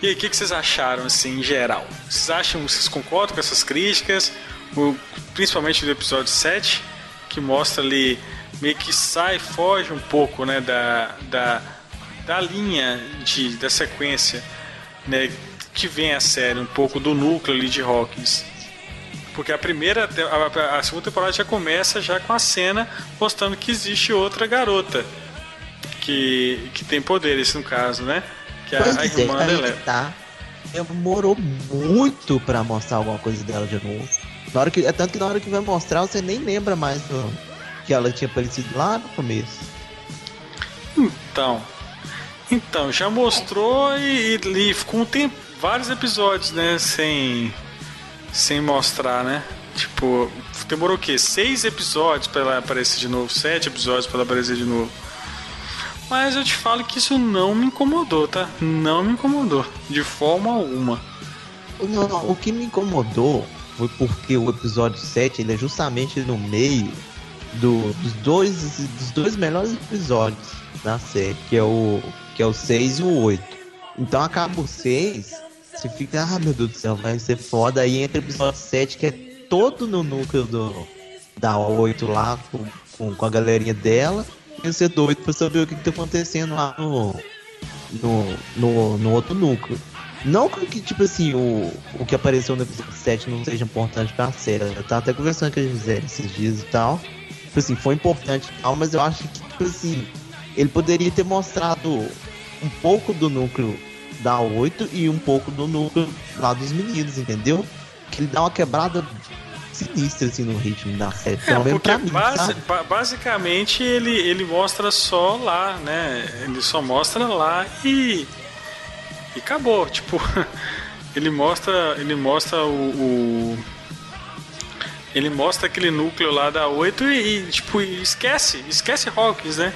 E aí, o que, que, vocês acharam, assim, em geral? Vocês acham, vocês concordam com essas críticas? O, principalmente do episódio 7, que mostra ali, meio que sai, foge um pouco, né, da, da, da linha de, da sequência, né, que vem a série, um pouco do núcleo ali de Hawkins. Porque a primeira, a, a, segunda temporada já começa já com a cena mostrando que existe outra garota que, que tem poderes no caso, né? Que é a, irmã é, dela. Tá. Demorou muito para mostrar alguma coisa dela de novo. Na hora que, é tanto que na hora que vai mostrar, você nem lembra mais do, que ela tinha aparecido lá no começo. Então. Então, já mostrou e, e, e ficou um tempo, vários episódios, né? Sem sem mostrar, né? Tipo, demorou o quê? Seis episódios para ela aparecer de novo, sete episódios para ela aparecer de novo. Mas eu te falo que isso não me incomodou, tá? Não me incomodou, de forma alguma. Não, não, o que me incomodou foi porque o episódio 7 ele é justamente no meio do, dos, dois, dos dois melhores episódios da série, que é o, que é o 6 e o 8. Então acaba o 6 você fica, ah meu Deus do céu, vai ser foda. Aí entra o episódio 7, que é todo no núcleo do, da 8 lá com, com, com a galerinha dela. E ser doido pra saber o que, que tá acontecendo lá no, no, no, no outro núcleo. Não que, tipo assim, o, o que apareceu no episódio 7 não seja importante pra série. Eu tava até conversando com a Gisele esses dias e tal. Tipo assim, foi importante e tal, mas eu acho que, tipo assim, ele poderia ter mostrado um pouco do núcleo da 8 e um pouco do núcleo lá dos meninos, entendeu? Que ele dá uma quebrada sinistra assim no ritmo da série. Pelo É, menos pra mim, basi- sabe? ba- basicamente ele, ele mostra só lá, né? Ele só mostra lá e. E acabou. Tipo, ele mostra. Ele mostra o. o- ele mostra aquele núcleo lá da 8 e, e, tipo, esquece, esquece Hawkins, né?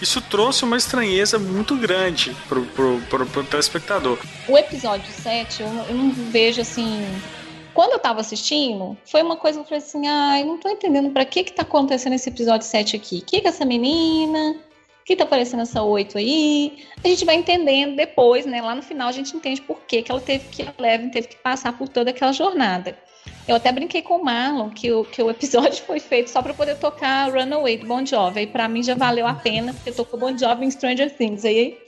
Isso trouxe uma estranheza muito grande pro, pro, pro, pro telespectador. O episódio 7, eu, eu não vejo assim. Quando eu tava assistindo, foi uma coisa que eu falei assim: ai, não tô entendendo pra que que tá acontecendo esse episódio 7 aqui. O que que é essa menina? O que tá aparecendo essa 8 aí? A gente vai entendendo depois, né? Lá no final a gente entende por que, que ela teve que, a Eleven teve que passar por toda aquela jornada. Eu até brinquei com o Marlon que o, que o episódio foi feito só pra poder tocar Runaway do Bon Jovi. Aí pra mim já valeu a pena, porque tocou Bon Jovi em Stranger Things. Aí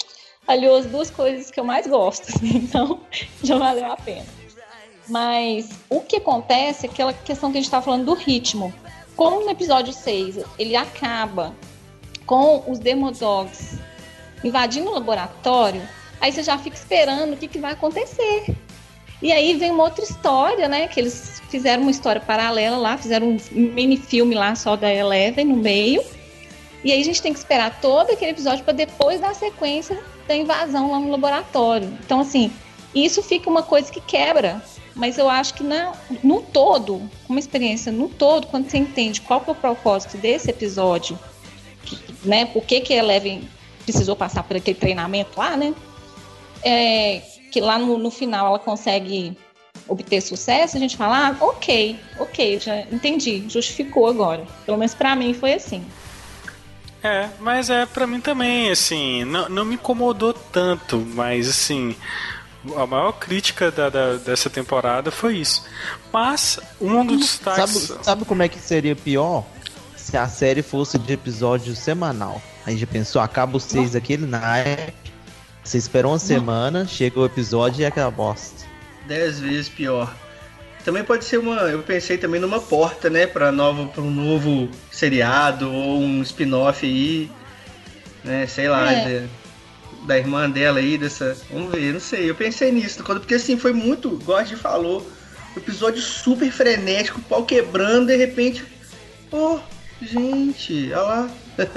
aliou as duas coisas que eu mais gosto, assim, então já valeu a pena. Mas o que acontece é aquela questão que a gente estava falando do ritmo. Como no episódio 6 ele acaba com os Demodogs invadindo o laboratório, aí você já fica esperando o que, que vai acontecer. E aí vem uma outra história, né? Que eles fizeram uma história paralela lá, fizeram um mini filme lá só da Eleven no meio. E aí a gente tem que esperar todo aquele episódio para depois dar a sequência da invasão lá no laboratório. Então, assim, isso fica uma coisa que quebra. Mas eu acho que na, no todo, uma experiência no todo, quando você entende qual que é o propósito desse episódio, que, né? Por que, que a Eleven precisou passar por aquele treinamento lá, né? É, que lá no, no final ela consegue obter sucesso, a gente fala, ah, ok, ok, já entendi, justificou agora. Pelo menos pra mim foi assim. É, mas é pra mim também, assim, não, não me incomodou tanto, mas assim, a maior crítica da, da- dessa temporada foi isso. Mas um dos Sabe, destaques. sabe como é que seria pior? Se a série fosse de episódio semanal. Aí já pensou, acaba os seis aquele na Você esperou uma semana, chega o episódio e é aquela bosta. Dez vezes pior. Também pode ser uma. Eu pensei também numa porta, né? Pra, nova, pra um novo seriado ou um spin-off aí. Né? Sei lá, É. de- da irmã dela aí, dessa. Vamos ver, não sei. Eu pensei nisso. Quando, porque assim, foi muito. Igual a gente falou. Episódio super frenético, pau quebrando, de repente. Oh, gente, olha lá.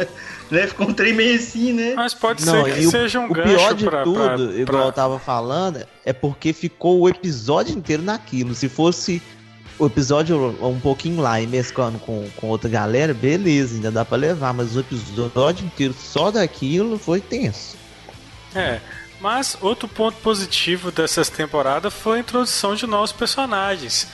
né? Ficou um trem meio assim, né? Mas pode Não, ser que o, seja um o gancho pior de pra, tudo, pra- igual pra- eu tava falando, é porque ficou o episódio inteiro naquilo. Se fosse o episódio um pouquinho lá e mesclando com, com outra galera, beleza, ainda dá pra levar, mas o episódio inteiro só daquilo foi tenso. É, mas outro ponto positivo dessas temporadas foi a introdução de novos personagens.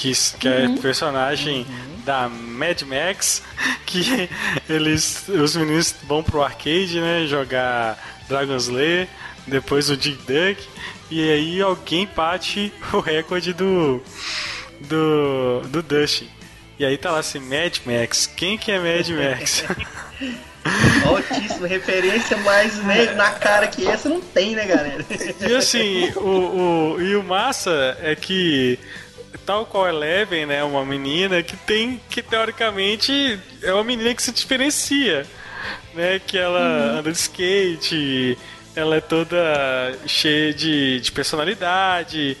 Que, que é Uhum. o personagem da Mad Max, que eles, os meninos vão pro arcade, né, jogar Dragon's Slayer, depois o Dig Duck, e aí alguém bate o recorde do do, do Dustin. E aí tá lá assim, Mad Max, quem que é Mad Max? Altíssima referência, mas né, na cara que essa não tem, né, galera? E assim, o, o, e o massa é que, tal qual Eleven, né, uma menina que tem, que teoricamente é uma menina que se diferencia, né, que ela anda de skate, ela é toda cheia de, de personalidade,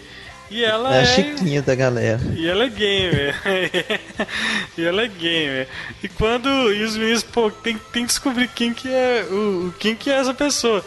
e ela É é... a chiquinha da galera. E ela é gamer. e ela é gamer. E quando. E os meninos, pô, tem, tem que descobrir quem que é. O, quem que é essa pessoa.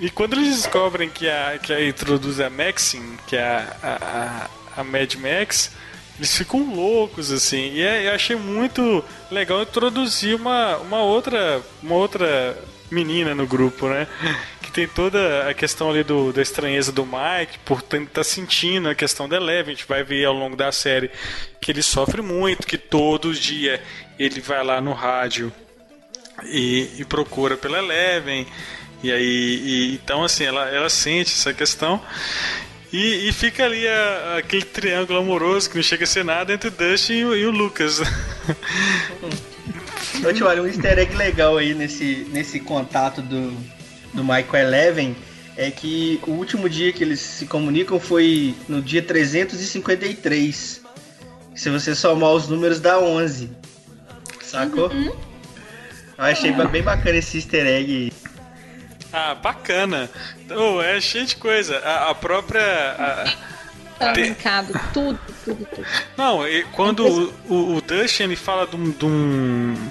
E quando eles descobrem que a, que a introduz a Maxine, que é a, a, a, Mad Max, eles ficam loucos, assim. E é- eu achei muito legal introduzir uma, uma outra. Uma outra menina no grupo, né? Que tem toda a questão ali do, da estranheza do Mike, por estar sentindo a questão da Eleven. A gente vai ver ao longo da série que ele sofre muito, que todo dia ele vai lá no rádio e, e procura pela Eleven. E aí, e- então assim, ela, ela sente essa questão. E, e fica ali a- aquele triângulo amoroso que não chega a ser nada entre o Dustin e o, e o Lucas. Eu te olha, um easter egg legal aí nesse, nesse contato do, do Michael Eleven é que o último dia que eles se comunicam foi no dia 353. Se você somar os números dá 11. Sacou? Eu achei bem bacana esse easter egg. Ah, bacana. Oh, é cheio de coisa. A, a própria. a- Tá Tem- linkado, tudo, tudo, tudo. Não, e quando o, o, o Dustin ele fala de um, de um-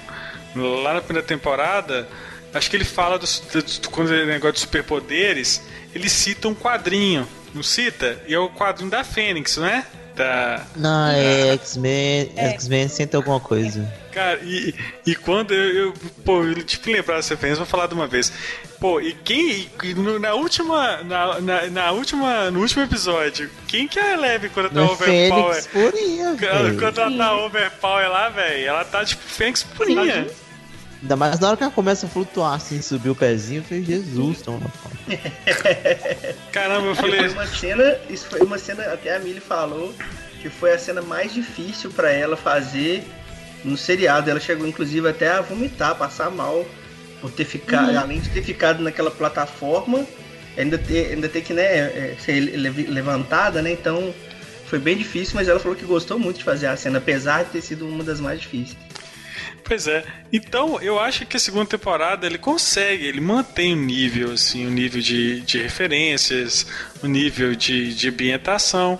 Lá na primeira temporada, acho que ele fala dos, dos- quando é negócio de superpoderes, ele cita um quadrinho, não cita? E é o quadrinho da Fênix, não é? Da. Não, é X-Men. X-Men sente alguma coisa. Cara, e, e quando eu, eu pô, eu tive que lembrar dessa referência, vou falar de uma vez. Pô, e quem, e no- na última, na, na, na última, no último episódio, quem que é a Leve quando tá é overpower? Fênix Purinha, quando ela tá overpower lá, velho, ela tá tipo Fênix purinha. Ainda mais na hora que ela começa a flutuar assim, subir o pezinho, eu falei, Jesus, então. Caramba, eu Foi falei, uma cena, isso foi uma cena, até a Millie falou, que foi a cena mais difícil pra ela fazer no seriado. Ela chegou inclusive até a vomitar, passar mal por ter ficado, além de ter ficado naquela plataforma, ainda ter, ainda ter que né, é, ser le- levantada, né? Então foi bem difícil, mas ela falou que gostou muito de fazer a cena, apesar de ter sido uma das mais difíceis. Pois é. Então, eu acho que a segunda temporada ele consegue, ele mantém o nível, assim, o nível de, de referências, o nível de, de ambientação.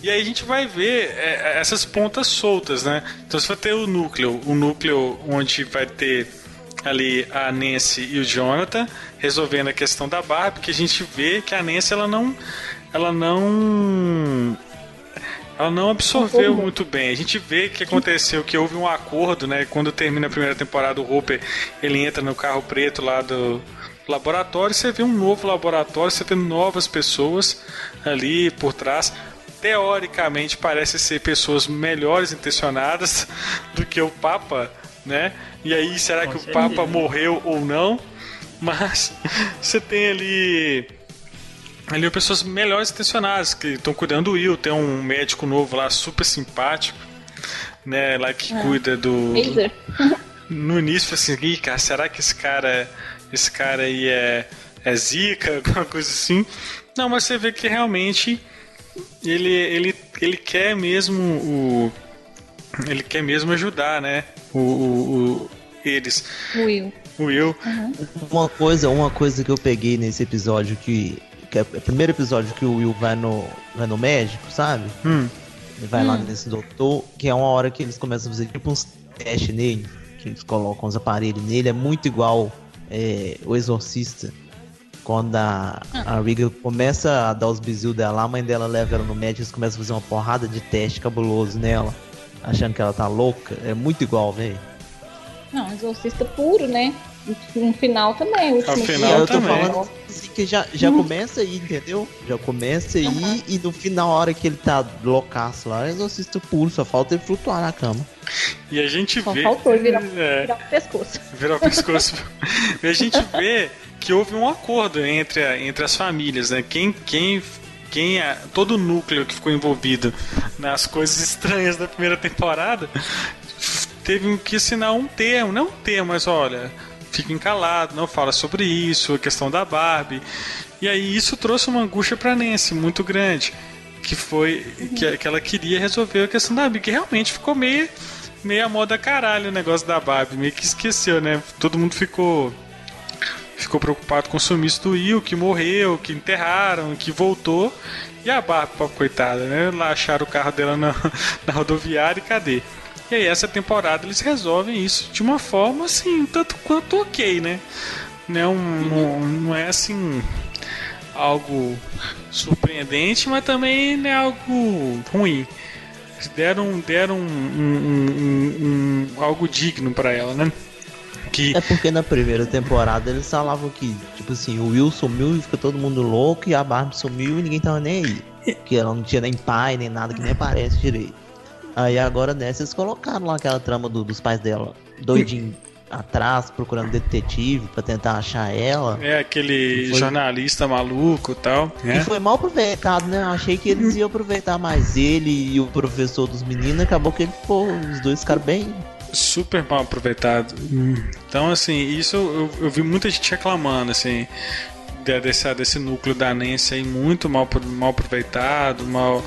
E aí a gente vai ver é, essas pontas soltas, né? Então você vai ter o núcleo, o núcleo onde vai ter ali a Nancy e o Jonathan resolvendo a questão da Barbie, que a gente vê que a Nancy ela não ela não ela não absorveu muito bem. A gente vê que aconteceu, que houve um acordo, né? Quando termina a primeira temporada, o Hopper ele entra no carro preto lá do laboratório, você vê um novo laboratório, você vê novas pessoas ali por trás. Teoricamente parece ser pessoas melhores intencionadas do que o Papa, né? E aí, será Com que o. Papa morreu ou não? Mas você tem ali ali pessoas melhores intencionadas que estão cuidando do Will. Tem um médico novo lá, super simpático, né? Lá que cuida do. No início, assim, Ih, cara, será que esse cara, esse cara aí é, é zica, alguma coisa assim? Não, mas você vê que realmente ele, ele, ele quer mesmo o. Ele quer mesmo ajudar, né? O, o, o- eles. Will. O Will. Uma coisa, uma coisa que eu peguei nesse episódio que. Que é o primeiro episódio que o Will vai no, vai no médico, sabe? Hum. Ele vai lá nesse doutor, que é uma hora que eles começam a fazer tipo uns testes nele, que eles colocam os aparelhos nele, é muito igual é, o exorcista. Quando a, a Riga começa a dar os bisil dela, a mãe dela leva ela no médico, eles começam a fazer uma porrada de teste cabuloso nela, achando que ela tá louca. É muito igual, velho. Não, exorcista puro, né? No final também. O E final eu tô também. falando assim que já, já começa aí, entendeu? Já começa aí e no final, a hora que ele tá loucaço lá, é exorcista puro, só falta ele flutuar na cama. E a gente Só vê. faltou ele virar, É. virar o pescoço. virar o pescoço. e a gente vê que houve um acordo entre, a- entre as famílias, né? Quem, quem, quem a- todo o núcleo que ficou envolvido nas coisas estranhas da primeira temporada teve que assinar um termo, não um termo, mas olha, fiquem calados, não fala sobre isso, a questão da Barbie. E aí isso trouxe uma angústia pra Nancy muito grande, que foi que, que ela queria resolver a questão da Barbie, que realmente ficou meio meio a moda caralho o negócio da Barbie, meio que esqueceu, né? Todo mundo ficou ficou preocupado com o sumiço do Will, que morreu, que enterraram, que voltou. E a Barbie, coitada, né? Lá acharam o carro dela na, na rodoviária e cadê? E aí essa temporada eles resolvem isso de uma forma assim, tanto quanto ok, né? Não, não, não é assim algo surpreendente, mas também não é algo ruim. Deram, deram um, um- um- um- algo digno pra ela, né? Que É porque na primeira temporada eles falavam que, tipo assim, o Will sumiu e fica todo mundo louco, e a Barbie sumiu e ninguém tava nem aí. Que ela não tinha nem pai, nem nada, que nem parece direito. Aí agora nessa eles colocaram lá aquela trama do- dos pais dela, doidinho, atrás procurando detetive pra tentar achar ela. É aquele Foi- jornalista maluco e tal. E né? foi mal aproveitado, né? Eu achei que eles iam aproveitar mais ele e o professor dos meninos. Acabou que ele ficou, os dois ficaram bem. super mal aproveitado. Então, assim, isso eu, eu vi muita gente reclamando, assim, de- desse, desse núcleo da Nancy aí muito mal, mal aproveitado, mal.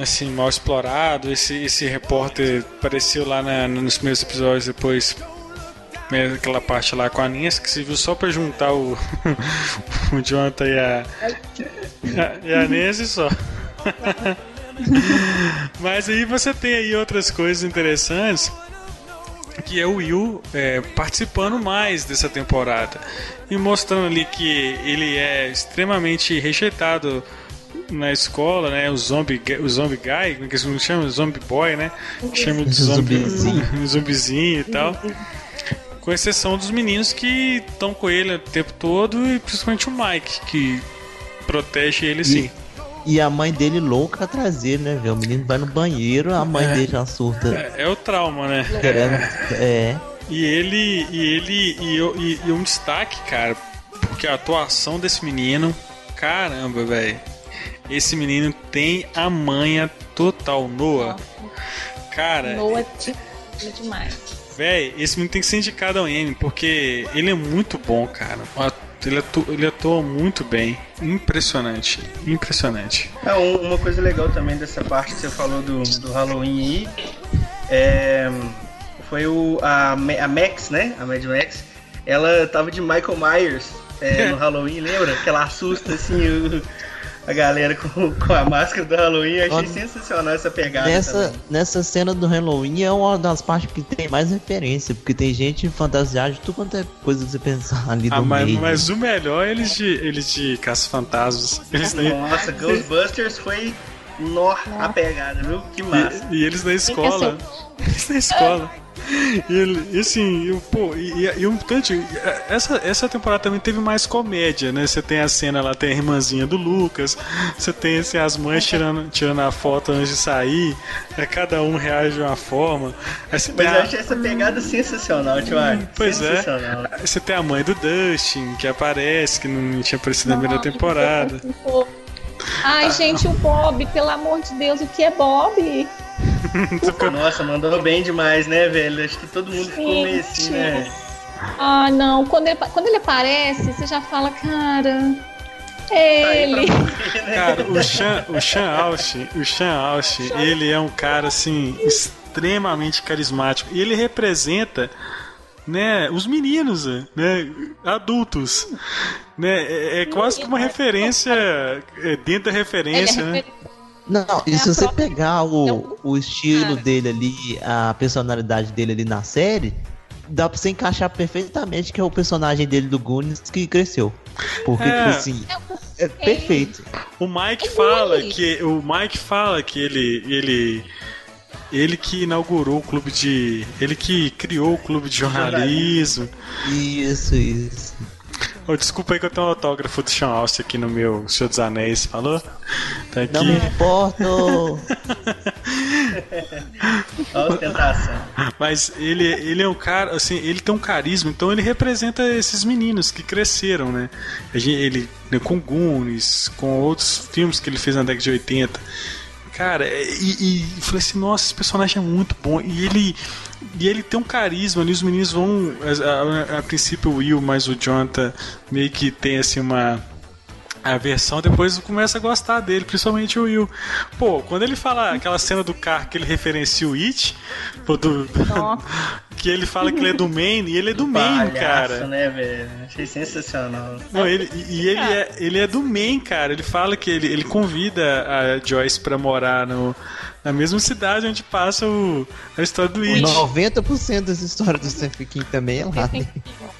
Assim, mal explorado. Esse, esse repórter apareceu lá na- nos primeiros episódios, depois. né, Aquela parte lá com a Nancy que se viu só pra juntar o, o Jonathan e a, e a Nancy só. Mas aí você tem aí outras coisas interessantes que é o Will é, participando mais dessa temporada e mostrando ali que ele é extremamente rejeitado na escola, né? O zombie, o zombie guy, como é que eles chamam? O zombie boy, né? Chama de zombie, Zumbizinho. e tal. Com exceção dos meninos que estão com ele o tempo todo e principalmente o Mike, que protege ele sim. E a mãe dele louca atrás dele, né, velho? O menino vai no banheiro, a mãe É. dele já surta. É, é o trauma, né? Querendo. É. E ele, e ele, e, eu- e, e um destaque, cara, porque a atuação desse menino, caramba, velho. Esse menino tem a manha total, Noah. Cara, Noah de- é demais. velho, esse menino tem que ser indicado ao Emmy, porque ele é muito bom, cara. Ele atua, ele atua muito bem. Impressionante, impressionante. É, um- uma coisa legal também dessa parte que você falou do, do Halloween aí é, foi o, a, a Max, né? A Mad Max. Ela tava de Michael Myers é, no Halloween, lembra? Que ela assusta assim o- a galera com, com a máscara do Halloween. Eu achei sensacional essa pegada. Nessa, também. nessa cena do Halloween é uma das partes que tem mais referência, porque tem gente fantasiada de tudo quanto é coisa que você pensar ali do Ah, mas, meio. mas o melhor é eles de, eles de Caça-Fantasmas. Nossa, Ghostbusters foi nó a pegada, viu? Que massa. E, e eles na escola. Eles na escola. E, ele, e assim, eu, pô, e, e, e um tanto. Essa, essa temporada também teve mais comédia, né? Você tem a cena lá, tem a irmãzinha do Lucas, você tem assim, as mães tirando, tirando a foto antes de sair, aí cada um reage de uma forma. Mas eu a- achei essa pegada sensacional, Tiago. Pois é. sensacional. Aí Você tem a mãe do Dustin, que aparece, que não tinha aparecido na primeira temporada. Ai, gente, o Bob, pelo amor de Deus, o que é Bob? Nossa, mandou bem demais, né, velho? Acho que todo mundo ficou meio assim, né? Ah, não. Quando ele, quando ele aparece, você já fala, cara. É ele. você, né? Cara, o Sean, o Sean Austin, o Sean Austin, ele é um cara assim extremamente carismático e ele representa né, os meninos, né, adultos, né, é, é quase que uma referência é, dentro da é referência, né? Não, e É se você pegar É o, o estilo dele ali, a personalidade dele ali na série, dá pra você encaixar perfeitamente que é o personagem dele do Goonies que cresceu. Porque, É. tipo assim, é perfeito. O Mike É fala que o Mike fala que ele ele ele que inaugurou o clube de ele que criou o clube de jornalismo. Isso, isso. Oh, desculpa aí que eu tenho um autógrafo do Sean Austin aqui no meu Senhor dos Anéis, falou? Tá aqui. Não me importo. A ostentação. Mas ele, ele é um cara, assim, ele tem um carisma, então ele representa esses meninos que cresceram, né? Ele, né, com Goonies, com outros filmes que ele fez na década de 80. Cara, e, e, e falei assim, nossa, esse personagem é muito bom. E ele, e ele tem um carisma ali, os meninos vão. A, a- a princípio o Will, mas o Jonathan meio que tem assim uma a versão, depois começa a gostar dele, principalmente o Will. Pô, quando ele fala aquela cena do carro que ele referencia o It, pô, do, Nossa. que ele fala que ele é do Maine, e ele é do Maine, Palhaço, cara. né, velho? Achei sensacional. Não, ele, e ele é, ele é do Maine, cara. Ele fala que ele, ele convida a Joyce pra morar no, na mesma cidade onde passa o, a história do It. 90% das histórias do Stephen King também é lá. né?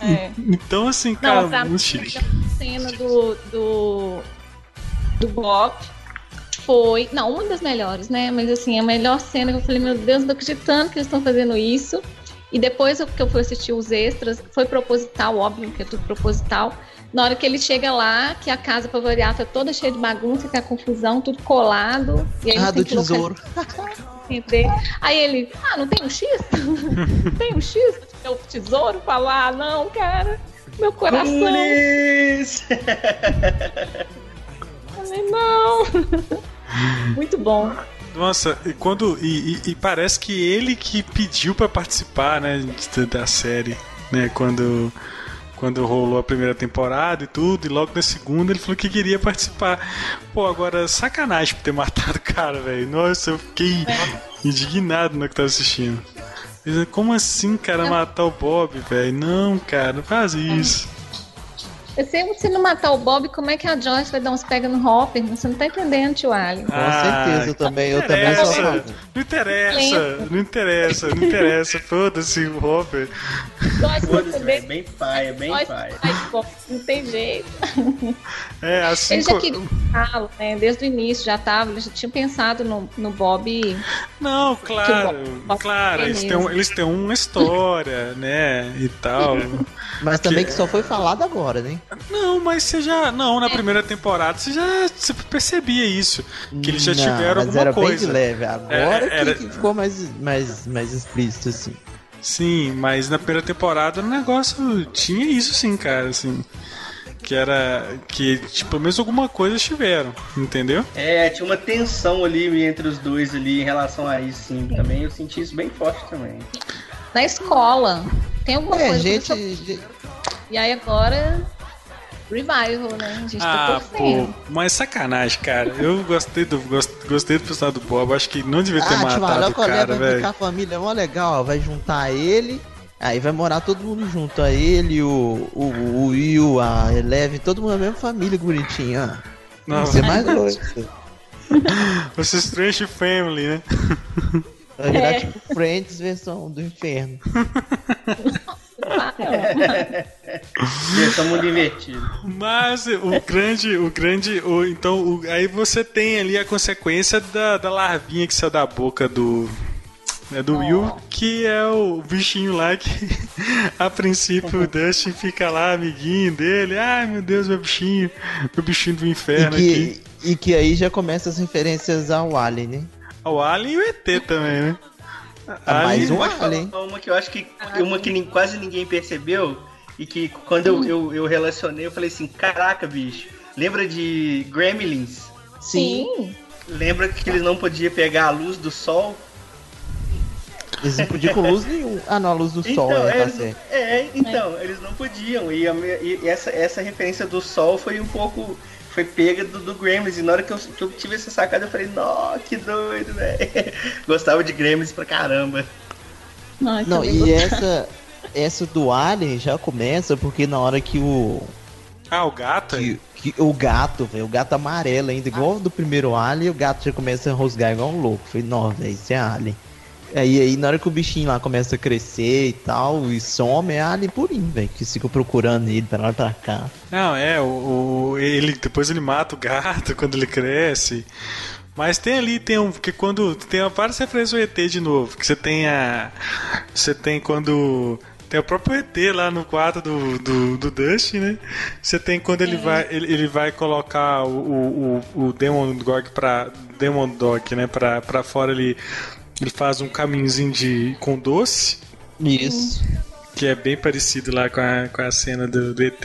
É. Então, assim, cara, Não, muito chique. a cena do, do, do Bob foi. Não, uma das melhores, né? Mas assim, a melhor cena que eu falei, meu Deus, não tô acreditando que eles estão fazendo isso. E depois que eu fui assistir os extras, foi proposital, óbvio que é tudo proposital. Na hora que ele chega lá, que a casa pra variar tá toda cheia de bagunça, que a confusão, tudo colado. E aí Ah, tem do tesouro. Aí ele, ah, não tem um X? tem um X? É o tesouro? Falar, ah, não, cara, meu coração. Falei, não. Muito bom. Nossa, e quando. E, e- e parece que ele que pediu pra participar, né, da série, né? Quando. Quando rolou a primeira temporada e tudo, e logo na segunda ele falou que queria participar. Pô, agora, sacanagem por ter matado o cara, velho. Nossa, eu fiquei indignado no que tava assistindo. Como assim, cara, matar o Bob, velho? Não, cara, não faz isso. Se você não matar o Bob, como é que a Joyce vai dar uns pega no Hopper? Você não tá entendendo, tio Ali. Com Ah, certeza, eu também, eu também sou. Não interessa, não interessa, não interessa. Foda-se o Hopper. Joyce vê- bem paia, bem Joyce paia. faz Bob, não tem jeito. É, assim. Ele já co- queria falo, né? Desde o início já tava, já tinha pensado no, no Bob. Não, claro, Bob- claro, eles têm, um- eles têm uma história, né, e tal. Mas também que só foi falado agora, né? Não, mas você já, não, na primeira temporada você já você percebia isso, que eles já Não, tiveram mas alguma era coisa. bem de leve. Agora É, era- que, ficou mais, mais, mais explícito, assim. Sim, mas na primeira temporada o negócio tinha isso sim, cara, assim. Que era. Que, tipo, pelo menos alguma coisa tiveram, entendeu? É, tinha uma tensão ali entre os dois ali em relação a isso, sim. Também eu senti isso bem forte também. Na escola. Tem alguma É, coisa. gente, que eu- E aí agora. Revival, né? A gente tá Ah, pô, torcendo. mas sacanagem, cara. Eu gostei do, gost- gostei do personagem do Bob. Acho que não devia ter Ah, matado o cara, vai velho. ficar a família mó legal, ó, vai juntar ele, aí vai morar todo mundo junto, a ele, o, o, o Will, a Eleven, todo mundo na mesma família, ó. Não, Vai ser mais doido. Você Strange Family, né? Vai virar É. tipo Friends versão do inferno. Mundo invertido. Mas o grande, o grande, o, então o- aí você tem ali a consequência da, da larvinha que saiu da boca do né, do Will, que é o bichinho lá que a princípio o Dustin fica lá amiguinho dele, ai meu Deus meu bichinho, meu bichinho do E inferno aqui. que, e que aí já começa as referências ao Alien, né? O Alien e o ET também, né? Ah, mais Alien- um Pode Alien. falar uma que eu acho que uma que nem- quase ninguém percebeu e que quando eu, eu, eu relacionei, eu falei assim, caraca, bicho, lembra de Gremlins? Sim. Lembra que eles não podiam pegar a luz do sol? Eles não podiam com luz nenhum. Ah, não, a luz do sol, é, tá é, então, eles não podiam. E, a e essa, essa referência do sol foi um pouco. Foi pega do, do Gremlins. E na hora que eu, que eu tive essa sacada, eu falei, nó, que doido, velho. Gostava de Gremlins pra caramba. Ai, Não, também e gostei. essa, essa do Alien já começa porque na hora que o, Ah, o gato? que, que o gato, velho, o gato amarelo ainda, igual do primeiro Alien, o gato já começa a rosgar igual um louco. Falei, não, velho, isso é Alien. Aí, aí na hora que o bichinho lá começa a crescer e tal, e some, é Alien purinho, velho, que fica procurando ele pra lá e pra cá. Não, é, o, o- ele depois ele mata o gato quando ele cresce. Mas tem ali, tem um. Porque quando. Tem várias referências ao ET de novo. Que você tem a. Você tem quando. Tem o próprio ET lá no quarto do, do, do Dust, né? Você tem quando ele vai. Ele, ele vai colocar o, o, o, o Demon Dog pra. Demon Dog, né? Pra, pra fora ele. Ele faz um caminhozinho de. com doce Isso. que é bem parecido lá com a, com a cena do, do ET.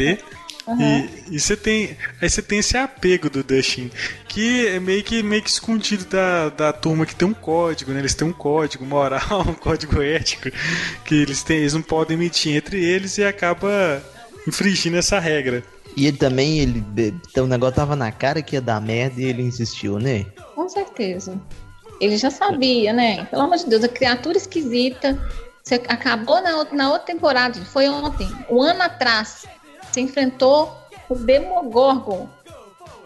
E, e você tem. Aí você tem esse apego do Dustin, que é meio que, meio que escondido da, da turma que tem um código, né? Eles têm um código moral, um código ético, que eles, têm, eles não podem mentir entre eles e acaba infringindo essa regra. E ele também, ele. Então, o negócio tava na cara que ia dar merda e ele insistiu, né? Com certeza. Ele já sabia, né? Pelo amor de Deus, a criatura esquisita. Você acabou na, outra- na outra temporada, foi ontem, um ano atrás. Você enfrentou o Demogorgon.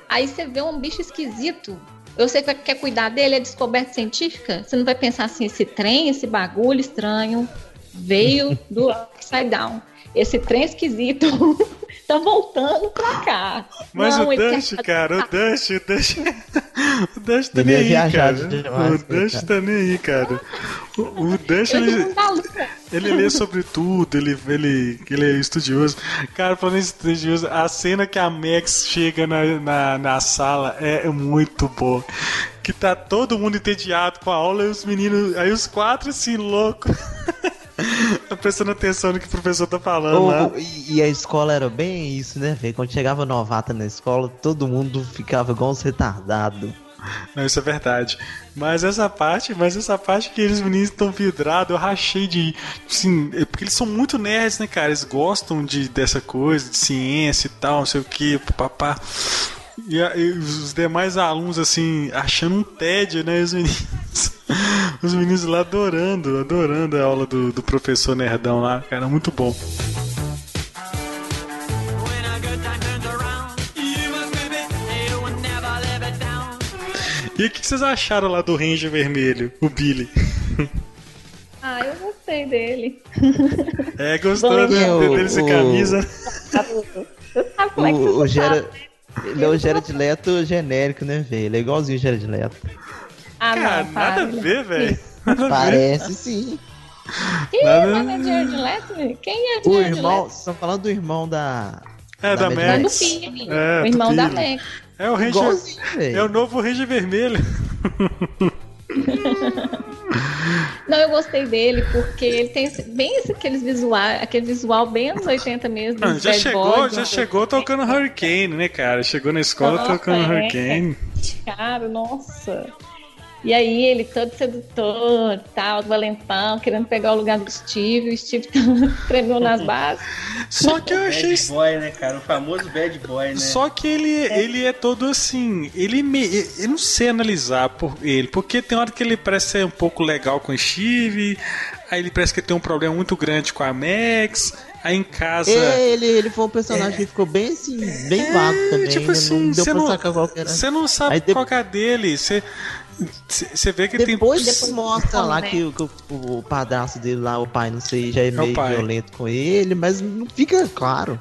Aí você vê um bicho esquisito. Eu sei que quer cuidar dele, é descoberta científica. Você não vai pensar assim, esse trem, esse bagulho estranho, veio do Upside Down. Esse trem esquisito tá voltando pra cá. Mas Não, o quer Dust, cara, o Dust, o Dust. O Dust tá Ele nem é aí, cara. demais, O Dust coitado. tá nem aí, cara. O, o Dust, Ele tá. Ele lê sobre tudo, ele, ele, ele é estudioso. Cara, falando em estudioso, a cena que a Max chega na, na, na sala é muito boa. que tá todo mundo entediado com a aula e os meninos. Aí os quatro assim, loucos. prestando atenção no que o professor tá falando lá. e, e a escola era bem isso, né, velho? Quando chegava novata na escola, todo mundo ficava igual uns retardados. Não, isso é verdade. Mas essa parte, mas essa parte que eles meninos estão vidrados, eu rachei de. Assim, é porque eles são muito nerds, né, cara? Eles gostam de, dessa coisa, de ciência e tal, não sei o que, papá. E, e os demais alunos, assim, achando um tédio, né? Os meninos. Os meninos lá adorando, adorando a aula do, do professor Nerdão lá, cara, muito bom. E o que vocês acharam lá do Ranger Vermelho, o Billy? Ah, eu gostei dele. É, gostou né, dele sem camisa. é que o, o Gera, Ele é o Jared Leto genérico, né, velho? Ele é igualzinho o Jared Leto. Ah, Cara, não, nada a ver, velho. Parece sim. Quem Nada- é o Jared Leto? Quem é o Jared irmão, Leto? vocês estão falando do irmão da. É, da Da O irmão do Max. É, o do irmão da. Max. É o Ranger. É o novo Ranger Vermelho. Não, eu gostei dele porque ele tem esse- bem esse, aqueles visual, aquele visual bem anos 80 mesmo. Não, já chegou, boys, já né? chegou tocando Hurricane, né, cara? Chegou na escola Nossa, tocando é. Hurricane. Cara, nossa. E aí ele todo sedutor, tal, valentão, querendo pegar o lugar do Steve, o Steve tremeu nas bases. Só que eu achei Bad boy, né, cara? O famoso bad boy, né? Só que ele, ele é todo assim. Ele me. Eu não sei analisar por ele, porque tem hora que ele parece ser um pouco legal com o Steve, aí ele parece que tem um problema muito grande com a Max, aí em casa. É, ele, ele foi um personagem que ficou bem assim, bem vago também. tipo né? assim, não deu você pra não, sacar qual que era. você não sabe Aí qual é a dele. Você, você vê que Depois, tem. Depois mostra lá né? que, o- que o, o padrasto dele lá, o pai, não sei, já é o meio pai. violento com ele, mas não fica claro.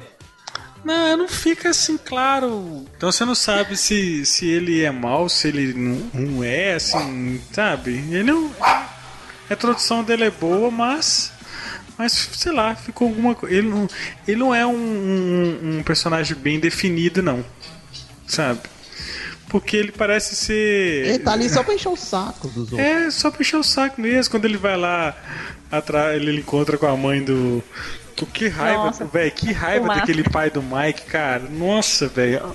Não, não fica assim claro. Então você não sabe se, se ele é mal, se ele não, não é, assim, sabe? Ele não. A introdução dele é boa, mas. Mas, sei lá, ficou alguma coisa. Ele não, ele não é um, um, um personagem bem definido, não. Sabe? Porque ele parece ser. Ele tá ali só pra encher o saco dos outros. É, só pra encher o saco mesmo. Quando ele vai lá atrás, ele encontra com a mãe do. Que, raiva, velho. Que raiva o daquele pai do Mike, cara. Nossa, velho.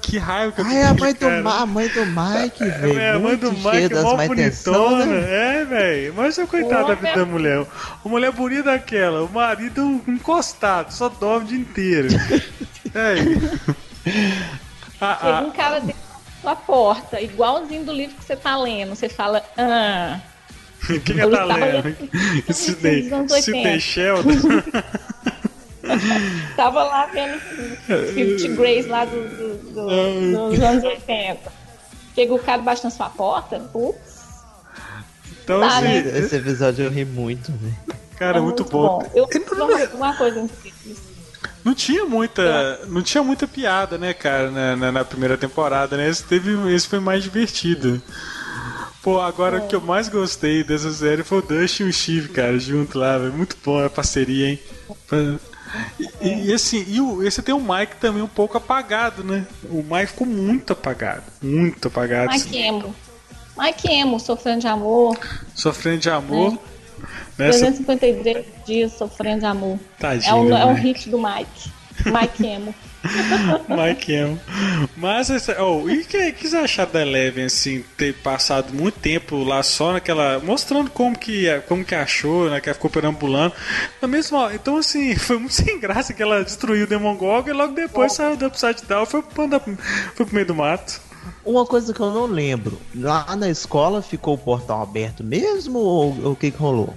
Que raiva que eu Ai, a mãe, do, cara. Ma- a mãe do Mike, velho. É, a mãe do Mike é mó bonitona. né? É, velho. Mas é coitada da vida da mulher. Uma mulher bonita daquela. O marido encostado, só dorme o dia inteiro. é. Ah, Chega um cara sua porta, igualzinho do livro que você tá lendo. Você fala, ah, quem que Eu tá tava lendo? dos anos 80. Sidney Sheldon. tava lá vendo Fifty Grace lá do, do- do- dos anos 80. Chega o cara baixo na sua porta, putz, Então, Tá, assim, né? Esse episódio eu ri muito, velho. cara, é muito, bom. Eu, E não, uma, uma coisa incrível. Não tinha muita, não tinha muita piada, né, cara, na, na- na primeira temporada, né? Esse, teve, esse foi mais divertido. Pô, agora o que eu mais gostei dessa série foi o Dustin e o Steve, cara, junto lá, velho. Muito bom a parceria, hein? E, e, e assim, e o, esse tem o Mike também um pouco apagado, né? O Mike ficou muito apagado. Muito apagado. Mike Emo. Mike Emo, sofrendo de amor. Sofrendo de amor. Nessa 353 dias sofrendo de amor. tadinha. É um, é Mike. hit do Mike. Mike Emo. Mike Emo. Mas, oh, e o que, que você acharam da Eleven, assim, ter passado muito tempo lá só naquela. mostrando como que, como que achou, né? Que ela ficou perambulando. Na mesma, então, assim, foi muito sem graça que ela destruiu o Demogorgon e logo depois saiu do Upside Down e foi, foi pro meio do mato. Uma coisa que eu não lembro, lá na escola ficou o portal aberto mesmo ou ou o que que rolou?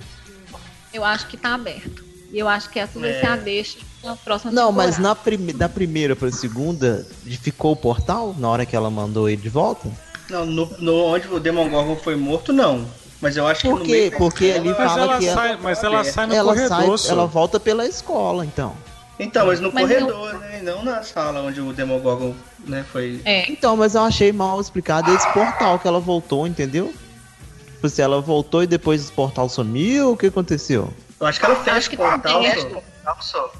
Eu acho que tá aberto. E eu acho que essa vai É. ser a deixa na próxima Não, mas temporada. na prime da primeira pra segunda, ficou o portal na hora que ela mandou ele de volta? Não, no, no- onde o Demogorgon foi morto, não. Mas eu acho que Por no quê? meio Porque ali Mas fala ela, que ela- sai, mas ela sai no ela corredor, sai, ela volta pela escola, então. Então, mas no Mas corredor, né? E não na sala onde o Demogorgon né, foi. É. Então, mas eu achei mal explicado esse portal que ela voltou, entendeu? Tipo, se ela voltou e depois esse portal sumiu, o que aconteceu? Eu acho que ela Acho que o portal. tá só.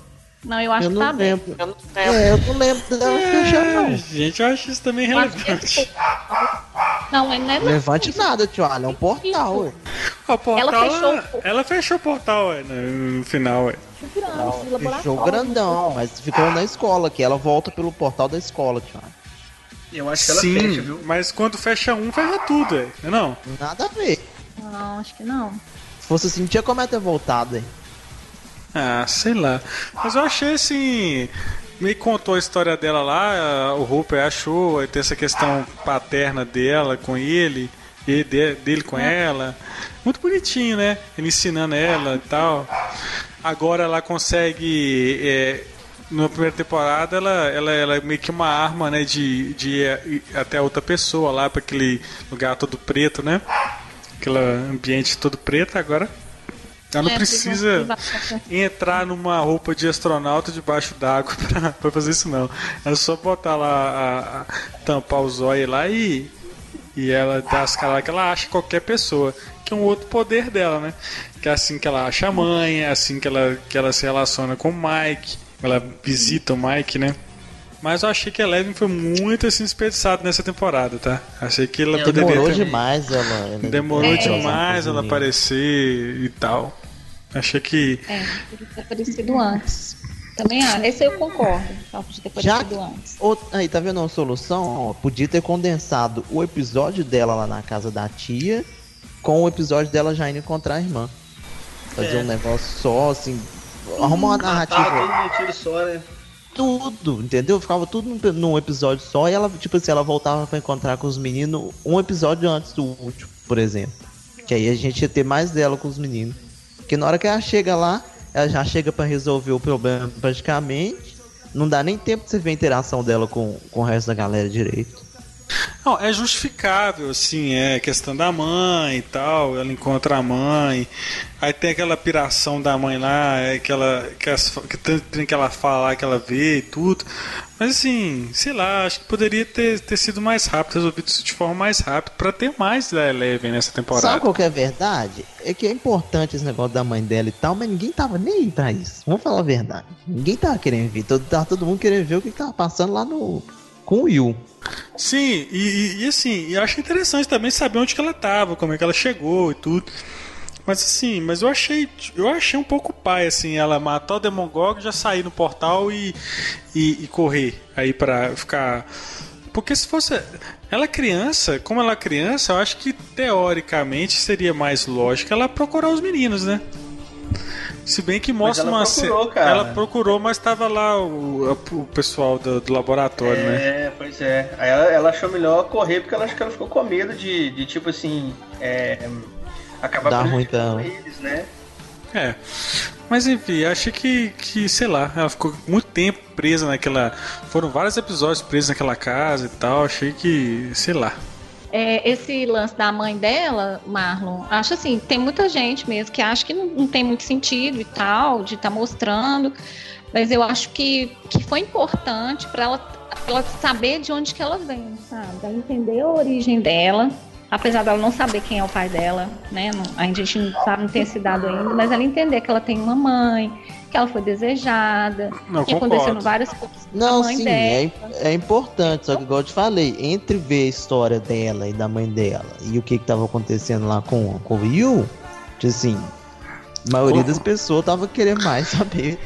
Não, eu acho eu que não tá aberto. lembro. É, eu não lembro dela fechar, É, não. gente, eu acho isso também Eu que relevante. portal Não, não é Levante nada, tio Alan, é um portal, ué. O portal, Ela fechou ela, o- ela fechou o portal ué, no, no final. Ué. grande, de laboratório. Fechou grandão, mas ficou na escola, que ela volta pelo portal da escola, tio. Eu acho que ela Sim, fecha, viu? mas quando fecha um, fecha tudo, ué. não é não? Nada a ver. Não, acho que não. Se fosse assim, tinha como ela ter voltado, hein? Ah, sei lá. Mas eu achei assim. Me contou a história dela lá, o Hooper achou, tem essa questão paterna dela com ele, e de- dele com ela. Muito bonitinho, né? Ele ensinando ela e tal. Agora ela consegue. é, na primeira temporada ela, ela, ela é meio que uma arma, né? De, de ir até a outra pessoa lá, para aquele lugar todo preto, né? Aquele ambiente todo preto, agora. Ela não É, precisa entrar numa roupa de astronauta debaixo d'água pra, pra fazer isso não. É só botar lá, a, a- tampar os olhos lá e, e ela dá as caras que ela acha qualquer pessoa. Que é um outro poder dela, né? Que é assim que ela acha a mãe, é assim que ela, que ela se relaciona com o Mike, ela visita o Mike, né? Mas eu achei que a Eleven foi muito assim desperdiçada nessa temporada, tá? Achei que ela É, poderia Demorou ter... demais ela. ela Demorou É. demais ela aparecer e tal. Achei que É, podia ter aparecido antes. Também acho. Esse eu concordo. Só podia ter Já- aparecido antes. Ô, Aí, tá vendo uma solução? Ó, podia ter condensado o episódio dela lá na casa da tia com o episódio dela já indo encontrar a irmã. Fazer É. um negócio só, assim. Arrumar uma Tá narrativa. todo num só, né? Tudo, entendeu? Ficava tudo num, num episódio só e ela, tipo assim, ela voltava pra encontrar com os meninos um episódio antes do último, por exemplo. Que aí a gente ia ter mais dela com os meninos. Porque na hora que ela chega lá, ela já chega pra resolver o problema praticamente. Não dá nem tempo de você ver a interação dela com, com o resto da galera direito. Não, é justificável, assim, é questão da mãe e tal, ela encontra a mãe, aí tem aquela piração da mãe lá, é que ela, que, as, que tem, tem que ela fala, que ela vê e tudo, mas assim, sei lá, acho que poderia ter, ter sido mais rápido, resolvido isso de forma mais rápida, pra ter mais da Eleven nessa Sabe temporada. qual que é a verdade? É que é importante esse negócio da mãe dela e tal, mas ninguém tava nem aí pra isso. Vamos falar a verdade. Ninguém tava querendo ver. Todo, tava todo mundo querendo ver o que, que tava passando lá no. com o Will. Sim, e, e- e assim, eu acho interessante também saber onde que ela tava, como é que ela chegou e tudo. Mas assim, mas eu achei, eu achei um pouco pai assim, ela matou o Demogorgon, já sair no portal e, e, e correr aí pra ficar porque se fosse ela é criança, como ela é criança, eu acho que teoricamente seria mais lógico ela procurar os meninos, né? Se bem que mostra ela uma procurou, ce- cara. ela procurou, mas tava lá o, o pessoal do, do laboratório, né? É, pois é. Aí ela, ela achou melhor correr porque ela acho que ela ficou com medo de, de tipo assim, é, acabar Dá ruim ela. eles, né? É. Mas enfim, achei que, que, sei lá, ela ficou muito tempo presa naquela. Foram vários episódios presos naquela casa e tal. Achei que, sei lá. É, esse lance da mãe dela, Marlon, acho assim, tem muita gente mesmo que acha que não, não tem muito sentido e tal, de estar mostrando, mas eu acho que, que foi importante para ela, ela saber de onde que ela vem, sabe? Ela entender a origem dela, apesar dela não saber quem é o pai dela, né? Não- a gente não sabe, não tem esse dado ainda, mas ela entender que ela tem uma mãe, que ela foi desejada, Não, que concordo. várias coisas com Não, sim, dela. é, é importante, só que igual eu te falei, entre ver a história dela e da mãe dela e o que que tava acontecendo lá com, com o Will, tipo assim, a maioria das pessoas tava querendo mais saber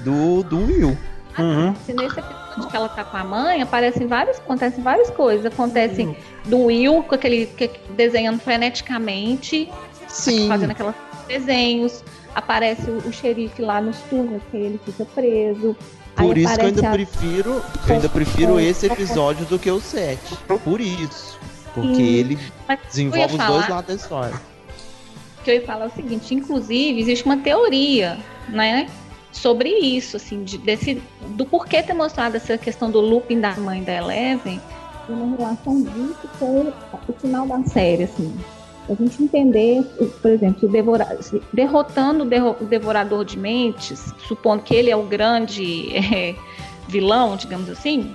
do, do Will. Uhum. Se nesse episódio que ela tá com a mãe, aparecem várias, acontecem várias coisas. Acontece do Will com aquele que- desenhando freneticamente, Sim, fazendo aqueles desenhos. Aparece o, o xerife lá nos túneis, que ele fica preso. por isso que eu ainda a- prefiro, eu ainda prefiro esse episódio do que o 7. Por isso. Porque Sim. ele Mas desenvolve os falar- dois lados da história. O que eu ia falar é o seguinte, inclusive, existe uma teoria, né? Sobre isso, assim, de, desse, do porquê ter mostrado essa questão do looping da mãe da Eleven, e uma relação disso com o final da série, assim. A gente entender, por exemplo, devora- derrotando o, devorador de mentes, supondo que ele é o grande eh, vilão, digamos assim,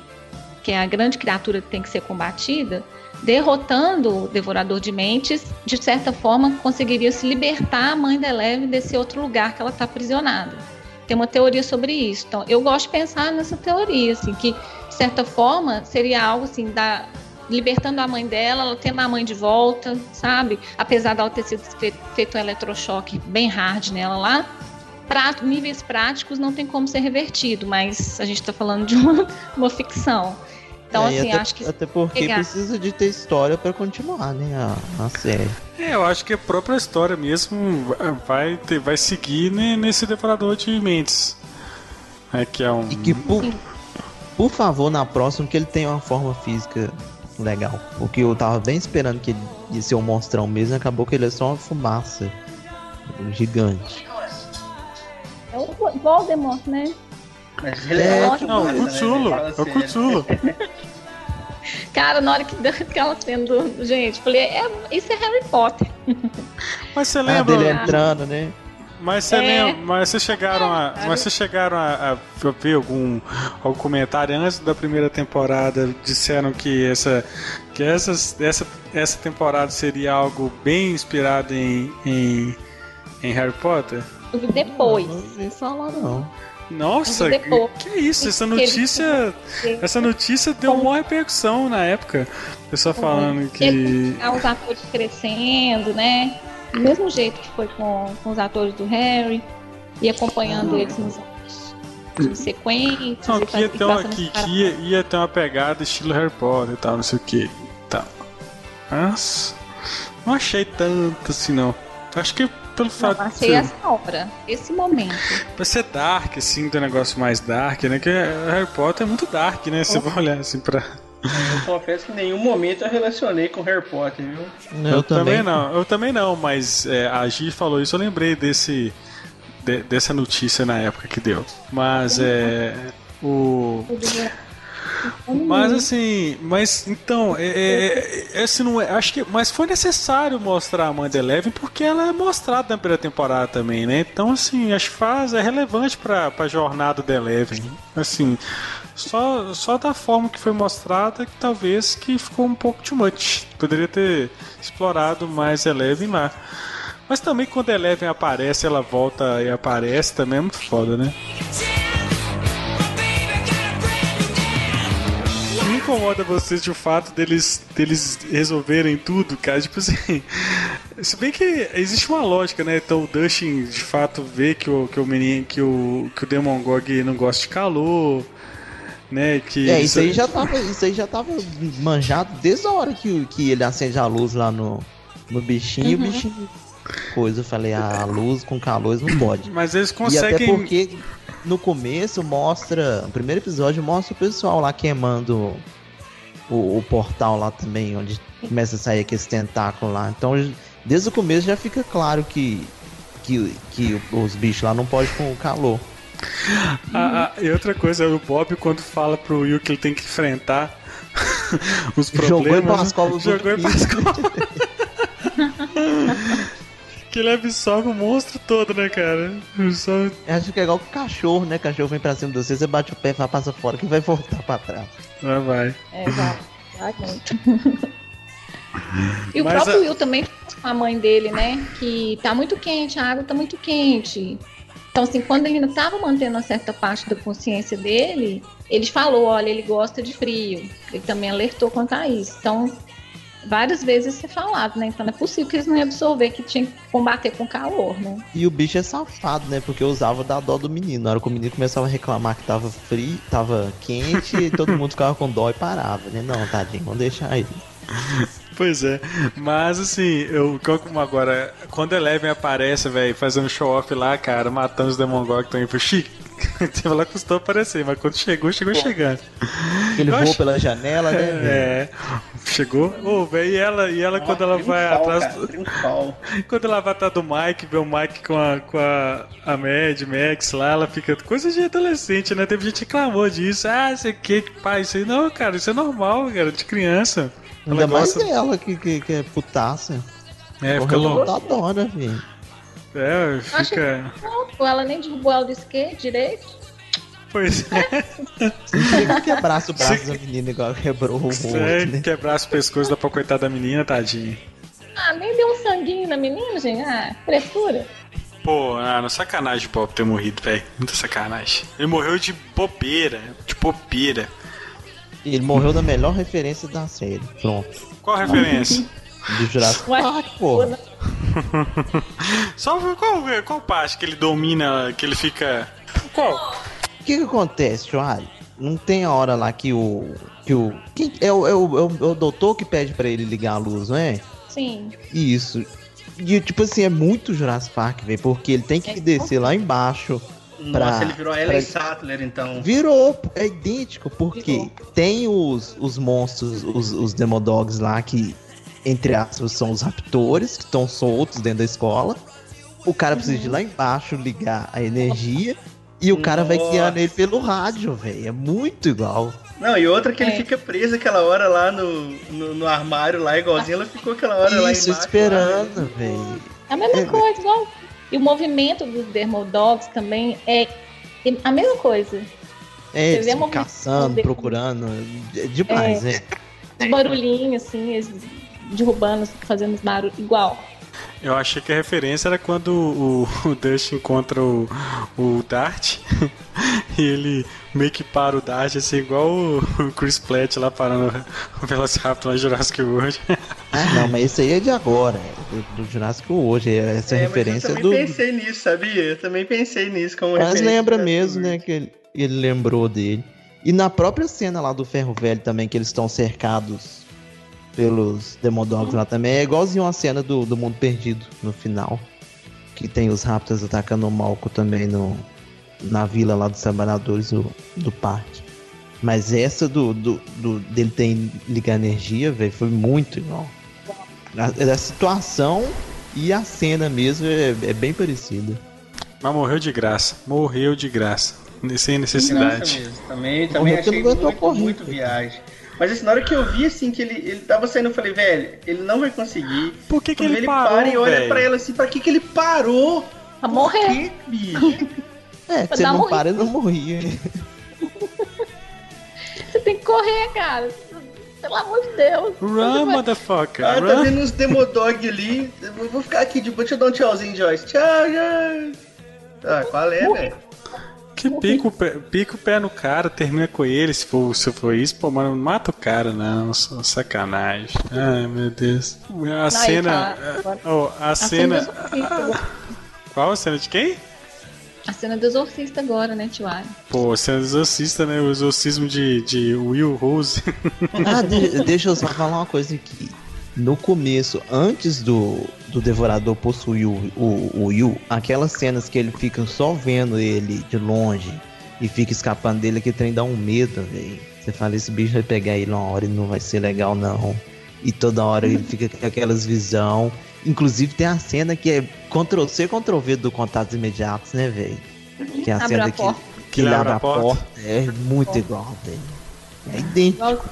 que é a grande criatura que tem que ser combatida, derrotando o devorador de mentes, de certa forma conseguiria se libertar a mãe da Eleven desse outro lugar que ela está aprisionada. Tem uma teoria sobre isso. Então, eu gosto de pensar nessa teoria, assim, que de certa forma seria algo assim da libertando a mãe dela, ela tendo a mãe de volta, sabe? Apesar dela ter sido feito, feito um eletrochoque bem hard nela lá. Pra níveis práticos não tem como ser revertido, mas a gente tá falando de uma, uma ficção. Então, É, assim, até, acho que. até porque pegar- precisa de ter história pra continuar, né? A, a série. É, eu acho que a própria história mesmo vai, ter, vai seguir né, nesse devorador de mentes. É que é um. E que, por, por favor, na próxima, que ele tenha uma forma física legal. Porque eu tava bem esperando que ele ia ser um monstrão mesmo, acabou que ele é só uma fumaça gigante. É o Voldemort, né? Mas ele É, ótimo, Não, né? o. Fala É o sério. Cutulo. Cara, na hora que deu aquela cena do. Gente, falei, é, isso é Harry Potter. Mas você Ah, lembra. dele entrando, né? Mas você É. lembra, mas vocês chegaram a, mas vocês chegaram a, a ver algum, algum comentário antes da primeira temporada disseram que essa que essas, essa essa temporada seria algo bem inspirado em, em, em Harry Potter? Eu vi depois. Não, não não. Nossa, que, Depois. que isso? Essa notícia, essa notícia deu uma repercussão na época. Pessoal falando que os atores crescendo, né? Do mesmo jeito que foi com, com os atores do Harry. E acompanhando eles nos anos subsequentes. Não, e que ia, ter uma, que, ia, ia ter uma pegada estilo Harry Potter e tal, não sei o que. Tal. Mas não achei tanto assim não. Acho que pelo Não, fato de achei ser, essa hora, esse momento. pra ser dark, assim, do negócio mais dark, né? Que Harry Potter é muito dark, né? Você vai olhar assim pra. Eu confesso que em nenhum momento eu relacionei com Harry Potter, viu? Eu, também. não, eu também não, mas é, a Gi falou isso, eu lembrei desse. de- dessa notícia na época que deu. Mas é. O. Mas assim, mas então, é, é, é, esse não é, acho que, mas foi necessário mostrar a Amanda Eleven porque ela é mostrada na primeira temporada também, né? Então assim, acho que faz é relevante para a jornada da Eleven, assim, só só da forma que foi mostrada que talvez que ficou um pouco too much. Poderia ter explorado mais Eleven lá. Mas também quando Eleven aparece, ela volta e aparece, também é muito foda, né? Me incomoda vocês de o fato deles, deles resolverem tudo, cara. Tipo assim. Se bem que existe uma lógica, né? Então o Dustin de fato vê que o, que o menino, que o, que o Demogorg não gosta de calor, né? Que É, isso aí já tava, isso aí já tava manjado desde a hora que, que ele acende a luz lá no, no bichinho, e o bichinho. Coisa, eu falei, ah, a luz com calor isso não pode. Mas eles E até conseguem. porque no começo mostra. O primeiro episódio mostra o pessoal lá queimando o, o portal lá também, onde começa a sair aquele tentáculo lá. Então, desde o começo já fica claro que, que, que os bichos lá não podem com o calor. Ah, ah, e outra coisa, o Bob quando fala pro Will que ele tem que enfrentar os Jogou problemas. Jogou em outros Pascoal. que ele absorve o monstro todo, né, cara? Eu acho que é igual com cachorro, né? Cachorro vem pra cima de você, você bate o pé e fala, passa fora que vai voltar pra trás. Ah, vai. É, vai. Vai muito. E o Mas próprio a- Will também fala com a mãe dele, né? Que tá muito quente, a água tá muito quente. Então, assim, quando ele ainda tava mantendo uma certa parte da consciência dele, ele falou, olha, ele gosta de frio. Ele também alertou quanto a isso. Então, várias vezes isso é falado, né? Então não é possível que eles não iam absorver que tinha que combater com calor, né? E o bicho é safado, né? Porque usava da dó do menino. Na hora que o menino começava a reclamar que tava frio, tava quente, todo mundo ficava com dó e parava, né? Não, tadinho, vamos deixar ele. Pois é, mas assim, eu como agora, quando Eleven aparece, velho, fazendo show-off lá, cara, matando os Demogorg também, foi chique. Ela custou aparecer, mas quando chegou, chegou chegando. Ele voou acho- pela janela, né? É, chegou. Ô, velho, e ela, e ela quando ela vai Triunfal, atrás. cara, triunfal. Quando ela vai atrás do Mike, vê o Mike com a, com a, a Mad Max lá, ela fica coisa de adolescente, né? Teve gente que reclamou disso. Ah, isso aqui, pai, isso aí não, cara, isso é normal, cara, de criança. Ainda mais gosta- ela que, que, que é putaça. É, fica louco. Tá dona, filho. É, Acho fica. Pronto, ela nem derrubou ela do skate direito. Pois é, Tem que quebrasse o braço da menina igual quebrou o outro, né? quebrasse o pescoço da pra coitada da menina, tadinha. Ah, nem deu um sanguinho na menina, gente. Ah, frescura. Pô, ah, não sacanagem o Bob ter morrido, velho. Muita sacanagem. Ele morreu de bobeira, de bobeira. Ele morreu na melhor referência da série. Pronto. Qual a referência? Do Jurassic Park, porra. Só qual, qual parte que ele domina, que ele fica. Qual? O que que acontece, Joali? Não tem a hora lá que o. Que o. Quem, é, o, é, o, é, o, é o doutor que pede pra ele ligar a luz, não é? Sim. Isso. E, tipo assim, é muito Jurassic Park, velho, porque ele tem que É descer lá embaixo. Pra- Nossa, ele virou a Ellen Sattler, então. Virou, é idêntico, porque Virou. tem os, os monstros, os, os Demodogs lá que, entre aspas, são os raptores, que estão soltos dentro da escola. O cara precisa de ir lá embaixo ligar a energia. E o cara vai Nossa. guiando ele pelo rádio, velho. É muito igual. Não, e outra que ele É. fica preso aquela hora lá no, no, no armário lá, igualzinho ela ficou aquela hora lá Isso, embaixo. esperando, velho. É a mesma É. coisa, igual. E o movimento dos Dermodogs também é a mesma coisa. É, eles vê a ficam movimentação caçando, dele. procurando. É demais, né? Os barulhinhos, assim, eles derrubando, fazendo os barulhos igual. Eu achei que a referência era quando o, o Dust encontra o, o Dart e ele meio que para o Dart, assim, igual o, Chris Pratt lá parando o Velociraptor lá em Jurassic World. Ah, não, mas esse aí é de agora, é do, do Jurassic hoje. Essa É, referência eu do. também pensei nisso, sabia? Eu também pensei nisso como Mas lembra da mesmo, né, que ele, ele lembrou dele. E na própria cena lá do Ferro Velho também, que eles estão cercados pelos Demodogs lá também, é igualzinho a cena do, do Mundo Perdido no final. Que tem os Raptors atacando o Malco também no, na vila lá dos trabalhadores do, do parque. Mas essa do, do, do- dele ter ligar energia, velho, foi muito igual. A, a situação e a cena mesmo é, é bem parecida. Mas morreu de graça. Morreu de graça. Sem necessidade. mesmo. Também, também Morreu achei muito, muito viagem. Mas assim, na hora que eu vi assim que ele, ele tava saindo, eu falei, velho, ele não vai conseguir. Por que, que ele, ele parou, para e olha velho? pra ela assim, pra que que ele parou? Pra Por morrer. quê, bicho? É, se não morrer. para, ele não morria. Você tem que correr, cara. Pelo amor de Deus. Run, vai- motherfucker. Ah, tá run. vendo uns Demodog ali. Eu vou ficar aqui de boa. Deixa eu dar um tchauzinho, Joyce. Tchau, Joyce. Ah, qual é, velho? Que pica o, pé, pica o pé no cara, termina com ele. Se for, se for isso, pô, mano, não mata o cara, não. só Sacanagem. Ai, meu Deus. A cena. fala- oh, a A cena. cena. Qual a cena de quem? A cena do exorcista agora, né, Tiago? Pô, a cena do exorcista, né? O exorcismo de, de Will Rose. Ah, de- deixa eu só falar uma coisa aqui. No começo, antes do, do Devorador possuir o, o, o Will, aquelas cenas que ele fica só vendo ele de longe e fica escapando dele, que trem dá um medo, velho. Você fala, esse bicho vai pegar ele uma hora e não vai ser legal, não. E toda hora ele fica com aquelas visão. Inclusive tem a cena que é Ctrl-C, Ctrl-V do Contatos Imediatos, né, velho? Que é a Abre cena a que, porta. que ele abre a porta. É muito igual, velho. É idêntico.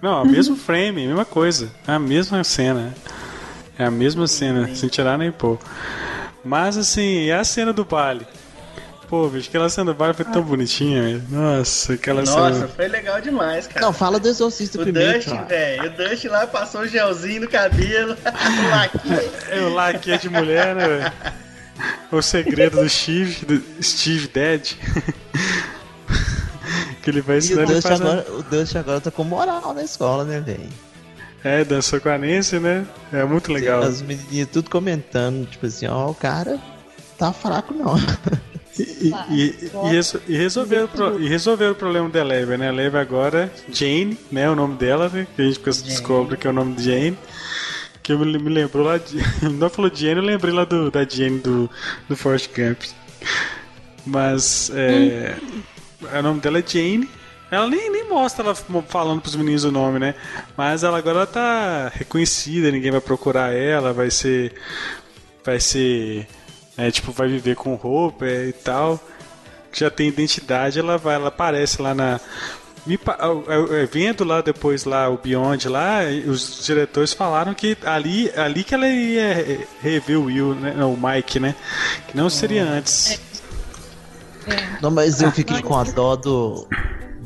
Não, o mesmo frame, mesma coisa. É a mesma cena. É a mesma cena, sem tirar nem pôr. Mas assim, é a cena do baile. Pô, bicho, aquela cena do baile foi tão bonitinha, velho. Nossa, aquela Nossa, cena. foi legal demais, cara. Não, fala do Exorcista o primeiro, Dustin, velho. O Dustin lá passou o gelzinho no cabelo. o aqui é de mulher, né, velho? O segredo do Steve, do Steve Dead. que ele vai E ensinar o ele Dust, faz a- agora, o Dust agora tá com moral na escola, né, velho? É, dançou com a Nancy, né? É muito legal. As menininhas tudo comentando, tipo assim, ó, o cara tá fraco não. E, e, e, reso- e resolver o pro- e resolver o problema da Eleven, né? A Eleven agora, Jane, né? O nome dela, né? Que a gente descobre que é o nome de Jane. Que eu me, me lembrou lá de. Não falou Jane, eu lembrei lá do, da Jane do, do Forrest Gump. Mas é, o nome dela é Jane. Ela nem, nem mostra ela falando pros meninos o nome, né? Mas ela agora ela tá reconhecida, ninguém vai procurar ela, vai ser. Vai ser. É, tipo, vai viver com roupa e tal. Já tem identidade, ela vai, ela aparece lá na. Me Vendo lá depois lá o Beyond lá, os diretores falaram que ali, ali que ela ia rever o Will, né? Não, o Mike, né? Que não seria antes. Não, mas eu fiquei com a dó do,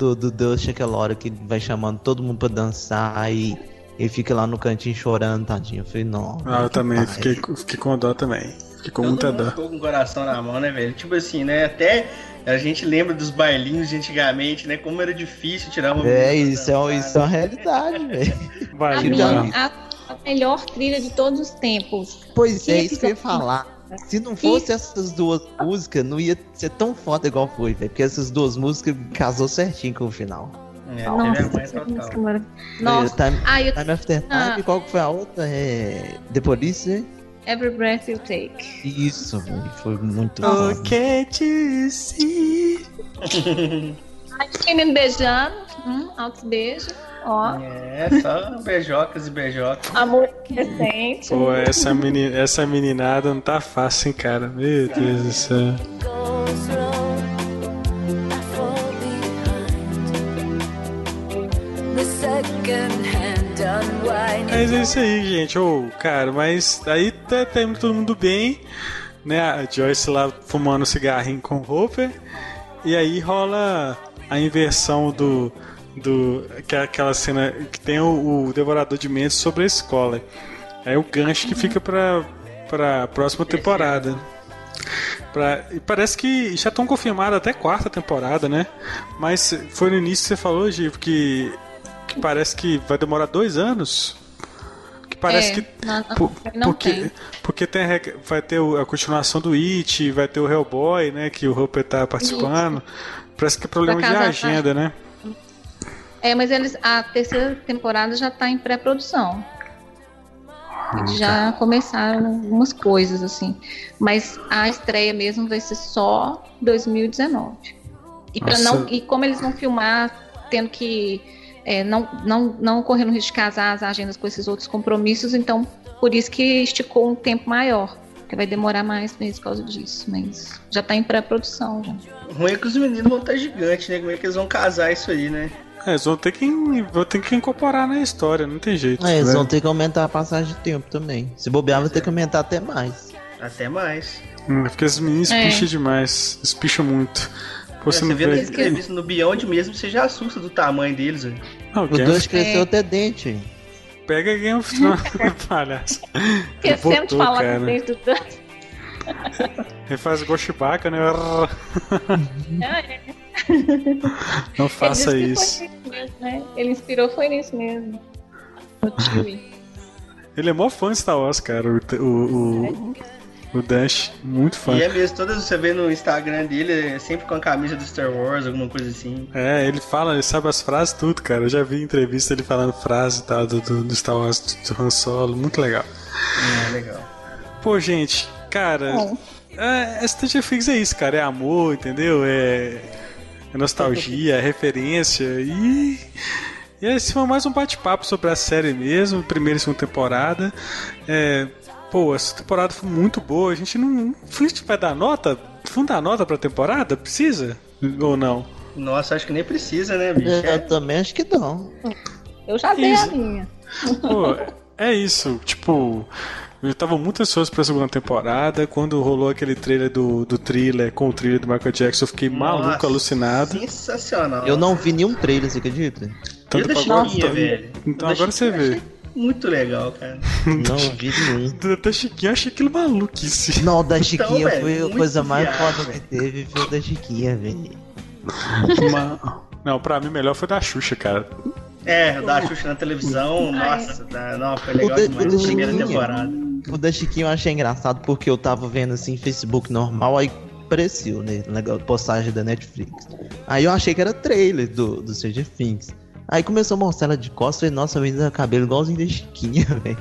do, do Dust aquela hora que vai chamando todo mundo pra dançar e ele fica lá no cantinho chorando, tadinho. Eu falei, não. Ah, eu também fiquei, fiquei com dó também. Fiquei com Todo muita mundo dó. ficou com o coração na mão, né, velho? Tipo assim, né? Até A gente lembra dos bailinhos de antigamente, né? Como era difícil tirar uma É, isso é, um- dançada. isso é uma realidade, velho. A, Vai, minha, vai. a, a melhor trilha de todos os tempos. Pois Que é, isso que eu ia falar. Se não fosse essas duas músicas, não ia ser tão foda igual foi, velho. Porque essas duas músicas casou certinho com o final. É, Nossa, essa música maravilhosa. Nossa, Time, ah, eu, Time After Time, Ah. e qual que foi a outra? É. The Police, né? Every Breath You Take. Isso, velho. Foi muito Oh, foda. can't you see? Ai, menino beijando. Hum, altos beijos. Ó, É, só beijocas e beijocas. amor recente. Pô, essa, menina, essa meninada não tá fácil, hein, cara? Meu Deus do céu. Mas é isso aí, gente. Ô, cara, mas aí tá, tá indo todo mundo bem, né? A Joyce lá fumando cigarrinho com o Hopper. E aí rola a inversão do. Do que é aquela cena que tem o, o Devorador de Mentes sobre a escola. Aí o gancho que fica pra, pra próxima temporada. Pra, e parece que já estão confirmadas até quarta temporada, né? Mas foi no início que você falou, Givo, que, que parece que vai demorar dois anos. Que parece É, que. não- por- não porque, tem. porque tem a vai ter a continuação do It, vai ter o Hellboy, né? Que o Hopper tá participando. Parece que é problema de agenda, né? É, mas eles, a terceira temporada já tá em pré-produção. Eles já começaram algumas coisas, assim. Mas a estreia mesmo vai ser só 2019. E, Nossa. não, e como eles vão filmar, tendo que é, não, não, não correr no risco de casar as agendas com esses outros compromissos, então por isso que esticou um tempo maior. Porque vai demorar mais mesmo por causa disso. Mas já tá em pré-produção já. Ruim é que os meninos vão estar gigantes, né? Como é que eles vão casar isso aí, né? É, eles vão ter que, vão ter que incorporar na história, não tem jeito. É, eles né? vão ter que aumentar a passagem de tempo também. Se bobear, vai ter que aumentar até mais. Até mais. Hum, Porque os meninos É. espicham demais, espicham muito. Pô, É, você você vê na vê. entrevista no Beyond mesmo, você já assusta do tamanho deles, velho. Não, O Game dois of- cresceu É. até dente. Pega Game of Thrones, palhaço. De Botou, falar cara. com vocês do Dan. Ele faz igual Chewbacca, né? É, Não faça Ele isso. mesmo, né? Ele inspirou foi nisso mesmo. O Chewie. Ele é mó fã de Star Wars, cara, o, o, o, o Dash. Muito fã. E é mesmo, todas você vê no Instagram dele, é sempre com a camisa do Star Wars, alguma coisa assim. É, ele fala, ele sabe as frases, tudo, cara. Eu já vi entrevista ele falando frase e tal do, do, do Star Wars do Han Solo, muito legal. É, legal. Pô, gente, cara, Bom. é, Stranger Things é isso, cara. É amor, entendeu? É, é nostalgia, é referência e. E esse foi mais um bate-papo sobre a série mesmo, primeira e segunda temporada. É, pô, essa temporada foi muito boa. A gente não. A gente vai dar nota? Vamos dar nota pra temporada? Precisa? Ou não? Nossa, acho que nem precisa, né, bicho? Eu, É, também acho que não. Eu já dei a minha. Pô, é isso. Tipo, eu tava muito ansioso pra segunda temporada. Quando rolou aquele trailer do, do thriller com o trailer do Michael Jackson, eu fiquei maluco, Nossa, alucinado. Sensacional. Eu não vi nenhum trailer, você acredita? E o da Chiquinha, então- velho. Então da agora você Chiquinha eu vê. achei Muito legal, cara. Não vi nenhum. Até Chiquinho, eu achei aquilo maluquice. Não, o da Chiquinha velho, foi a muito coisa mais viagem, foda que velho. teve, foi o da Chiquinha, velho. Uma- Não, pra mim melhor foi da Xuxa, cara. É, o da Xuxa na televisão, nossa, tá, não, foi legal O da- demais a da primeira Chiquinha. temporada. O da Chiquinha eu achei engraçado porque eu tava vendo assim, Facebook normal, aí apareceu, né? Postagem da Netflix. Aí eu achei que era trailer do, do Stranger Things. Aí começou a mostrar ela de costas e nossa, menina cabelo igualzinho da Chiquinha, velho.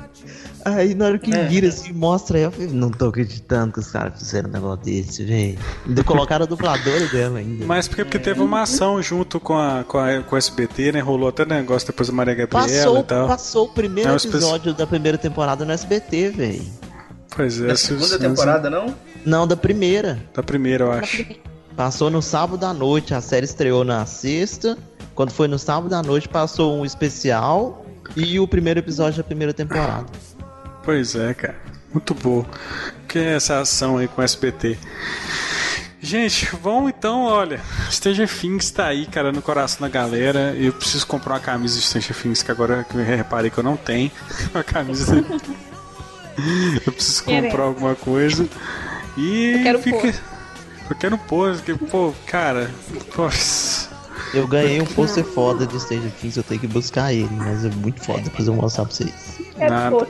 Aí na hora que É. vira assim, mostra ela, eu falei, não tô acreditando que os caras fizeram um negócio desse, velho. Ainda colocaram a dubladora dela ainda. Mas porque, porque teve uma ação junto com a, com a com o SBT, né? Rolou até negócio depois da Maria Gabriela Passou, e tal. passou o primeiro É, episódio da primeira temporada no SBT, velho. Pois é, Da se- segunda se- temporada, não? Não, da primeira. Da primeira, eu acho. Passou no sábado à noite, a série estreou na sexta. Quando foi no sábado à noite, passou um especial e o primeiro episódio da primeira temporada. Pois é, cara. Muito bom. Que é essa ação aí com o SBT. Gente, vamos então, olha. Stranger Things tá aí, cara, no coração da galera. Eu preciso comprar uma camisa de Stranger Things, que agora que eu reparei que eu não tenho. Uma camisa. eu preciso comprar alguma coisa. E Eu quero fica. Eu quero um pôster, que, pô, cara. Poxa. Eu ganhei um pôster foda de Stranger Things, eu tenho que buscar ele, mas é muito foda, depois eu vou mostrar pra vocês. É Nada.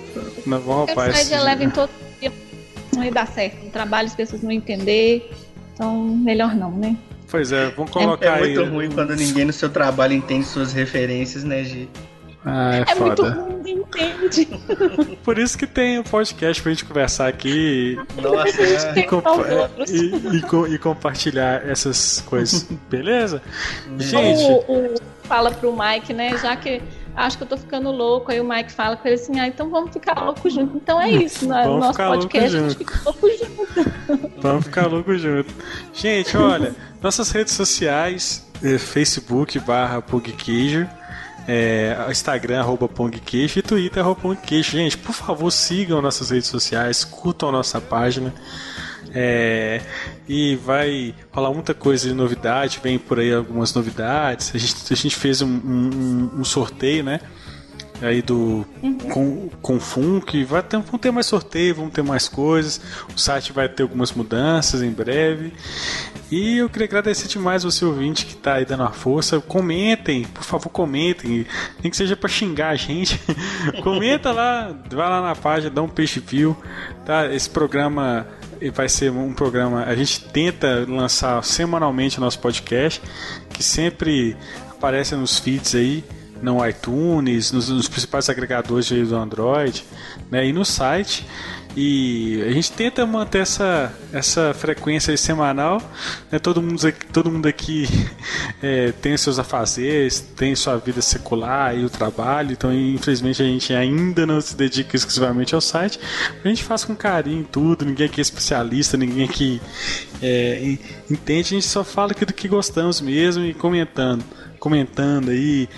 Não, bom, Eu rapaz. saio de Eleven todo dia. Não ia dar certo. No trabalho as pessoas não entender. Então, melhor não, né? Pois é, vamos colocar É muito aí. ruim quando ninguém no seu trabalho entende suas referências, né, Gi? Ah, é, É muito foda. ruim, ninguém entende. Por isso que tem o podcast pra gente conversar aqui Nossa, é. e, compa- outros. e- e co- e compartilhar essas coisas. Beleza? Gente, O, o- fala pro Mike, né? Já que acho que eu tô ficando louco, aí o Mike fala com ele assim: ah, então vamos ficar loucos juntos. Então é isso, no Vamos nosso podcast a gente juntos. fica louco junto. Vamos ficar louco junto. Gente, olha, nossas redes sociais, eh, Facebook barra Pugqueijo, é, Instagram arroba Pongqueijo e Twitter arroba Pongqueijo. Gente, por favor, sigam nossas redes sociais, curtam nossa página. é, e vai rolar muita coisa de novidade, vem por aí algumas novidades. A gente, a gente fez um, um- um sorteio, né? Aí do com, com Funk. Vai ter, vão ter mais sorteio, vão ter mais coisas. O site vai ter algumas mudanças em breve. E eu queria agradecer demais você ouvinte que está aí dando uma força. Comentem, por favor, comentem. Nem que seja para xingar a gente. Comenta lá, vai lá na página, dá um peixe view. Tá? Esse programa vai ser um programa. A gente tenta lançar semanalmente o nosso podcast, que sempre aparece nos feeds aí no iTunes, nos, nos principais agregadores do Android, né, e no site. E a gente tenta manter essa, essa frequência semanal. Né, todo, mundo aqui, todo mundo aqui é, tem seus afazeres, tem sua vida secular e o trabalho, então infelizmente a gente ainda não se dedica exclusivamente ao site. A gente faz com carinho tudo, ninguém aqui é especialista, ninguém aqui é, entende, a gente só fala aquilo que gostamos mesmo e comentando comentando aí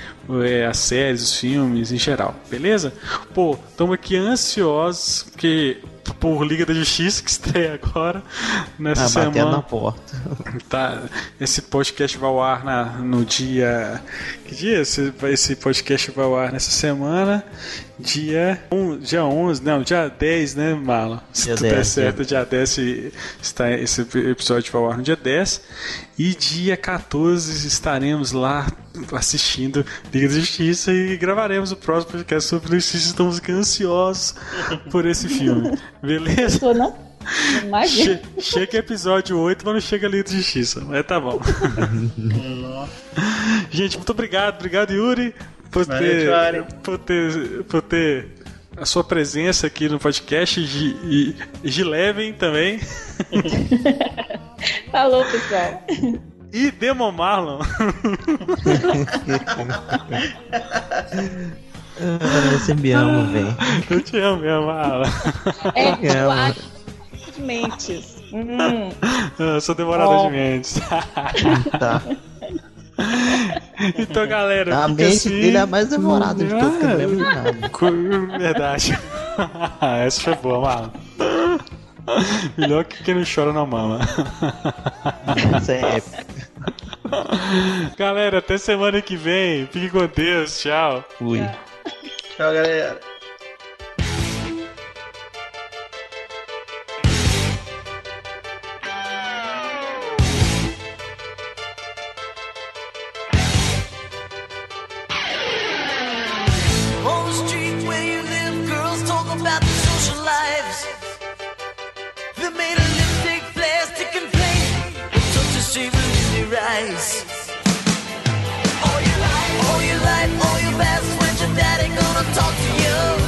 é, as séries, os filmes em geral, beleza? Pô, estamos aqui ansiosos porque por Liga da Justiça que estreia agora nessa Ah, semana. na porta. Tá, esse podcast vai ao ar na, no dia. Que dia? Esse, esse podcast vai ao ar nessa semana. Dia, um, dia 11, não, dia 10, né, Marlon? Se Dia tudo der 10, certo, dia 10 está, esse episódio vai ao ar no dia 10. E dia 14 estaremos lá assistindo Liga da Justiça e gravaremos o próximo podcast sobre Liga da Justiça. Estamos ansiosos por esse filme. Beleza? Tô, não? Imagina. Che- chega episódio 8, mas não chega ali de justiça. Mas tá bom. Gente, muito obrigado. Obrigado, Yuri, por Valeu, ter, Jory. por ter, por ter a sua presença aqui no podcast. E Gileven também. Falou, pessoal. E Demon Marlon. Ah, você me ama, velho. Eu te amo, meu Marlon. É, É, Eduardo de Mentes. Hum, Eu sou demorada Ó. de mentes. Tá. então, galera, A mente assim. dele é a mais demorada de todos, que eu não lembro de nada. Verdade. Essa foi boa, mano. Melhor que quem não chora não mama. Isso é épico. Galera, até semana que vem. Fique com Deus. Tchau. Fui. Tchau, galera. talk to you.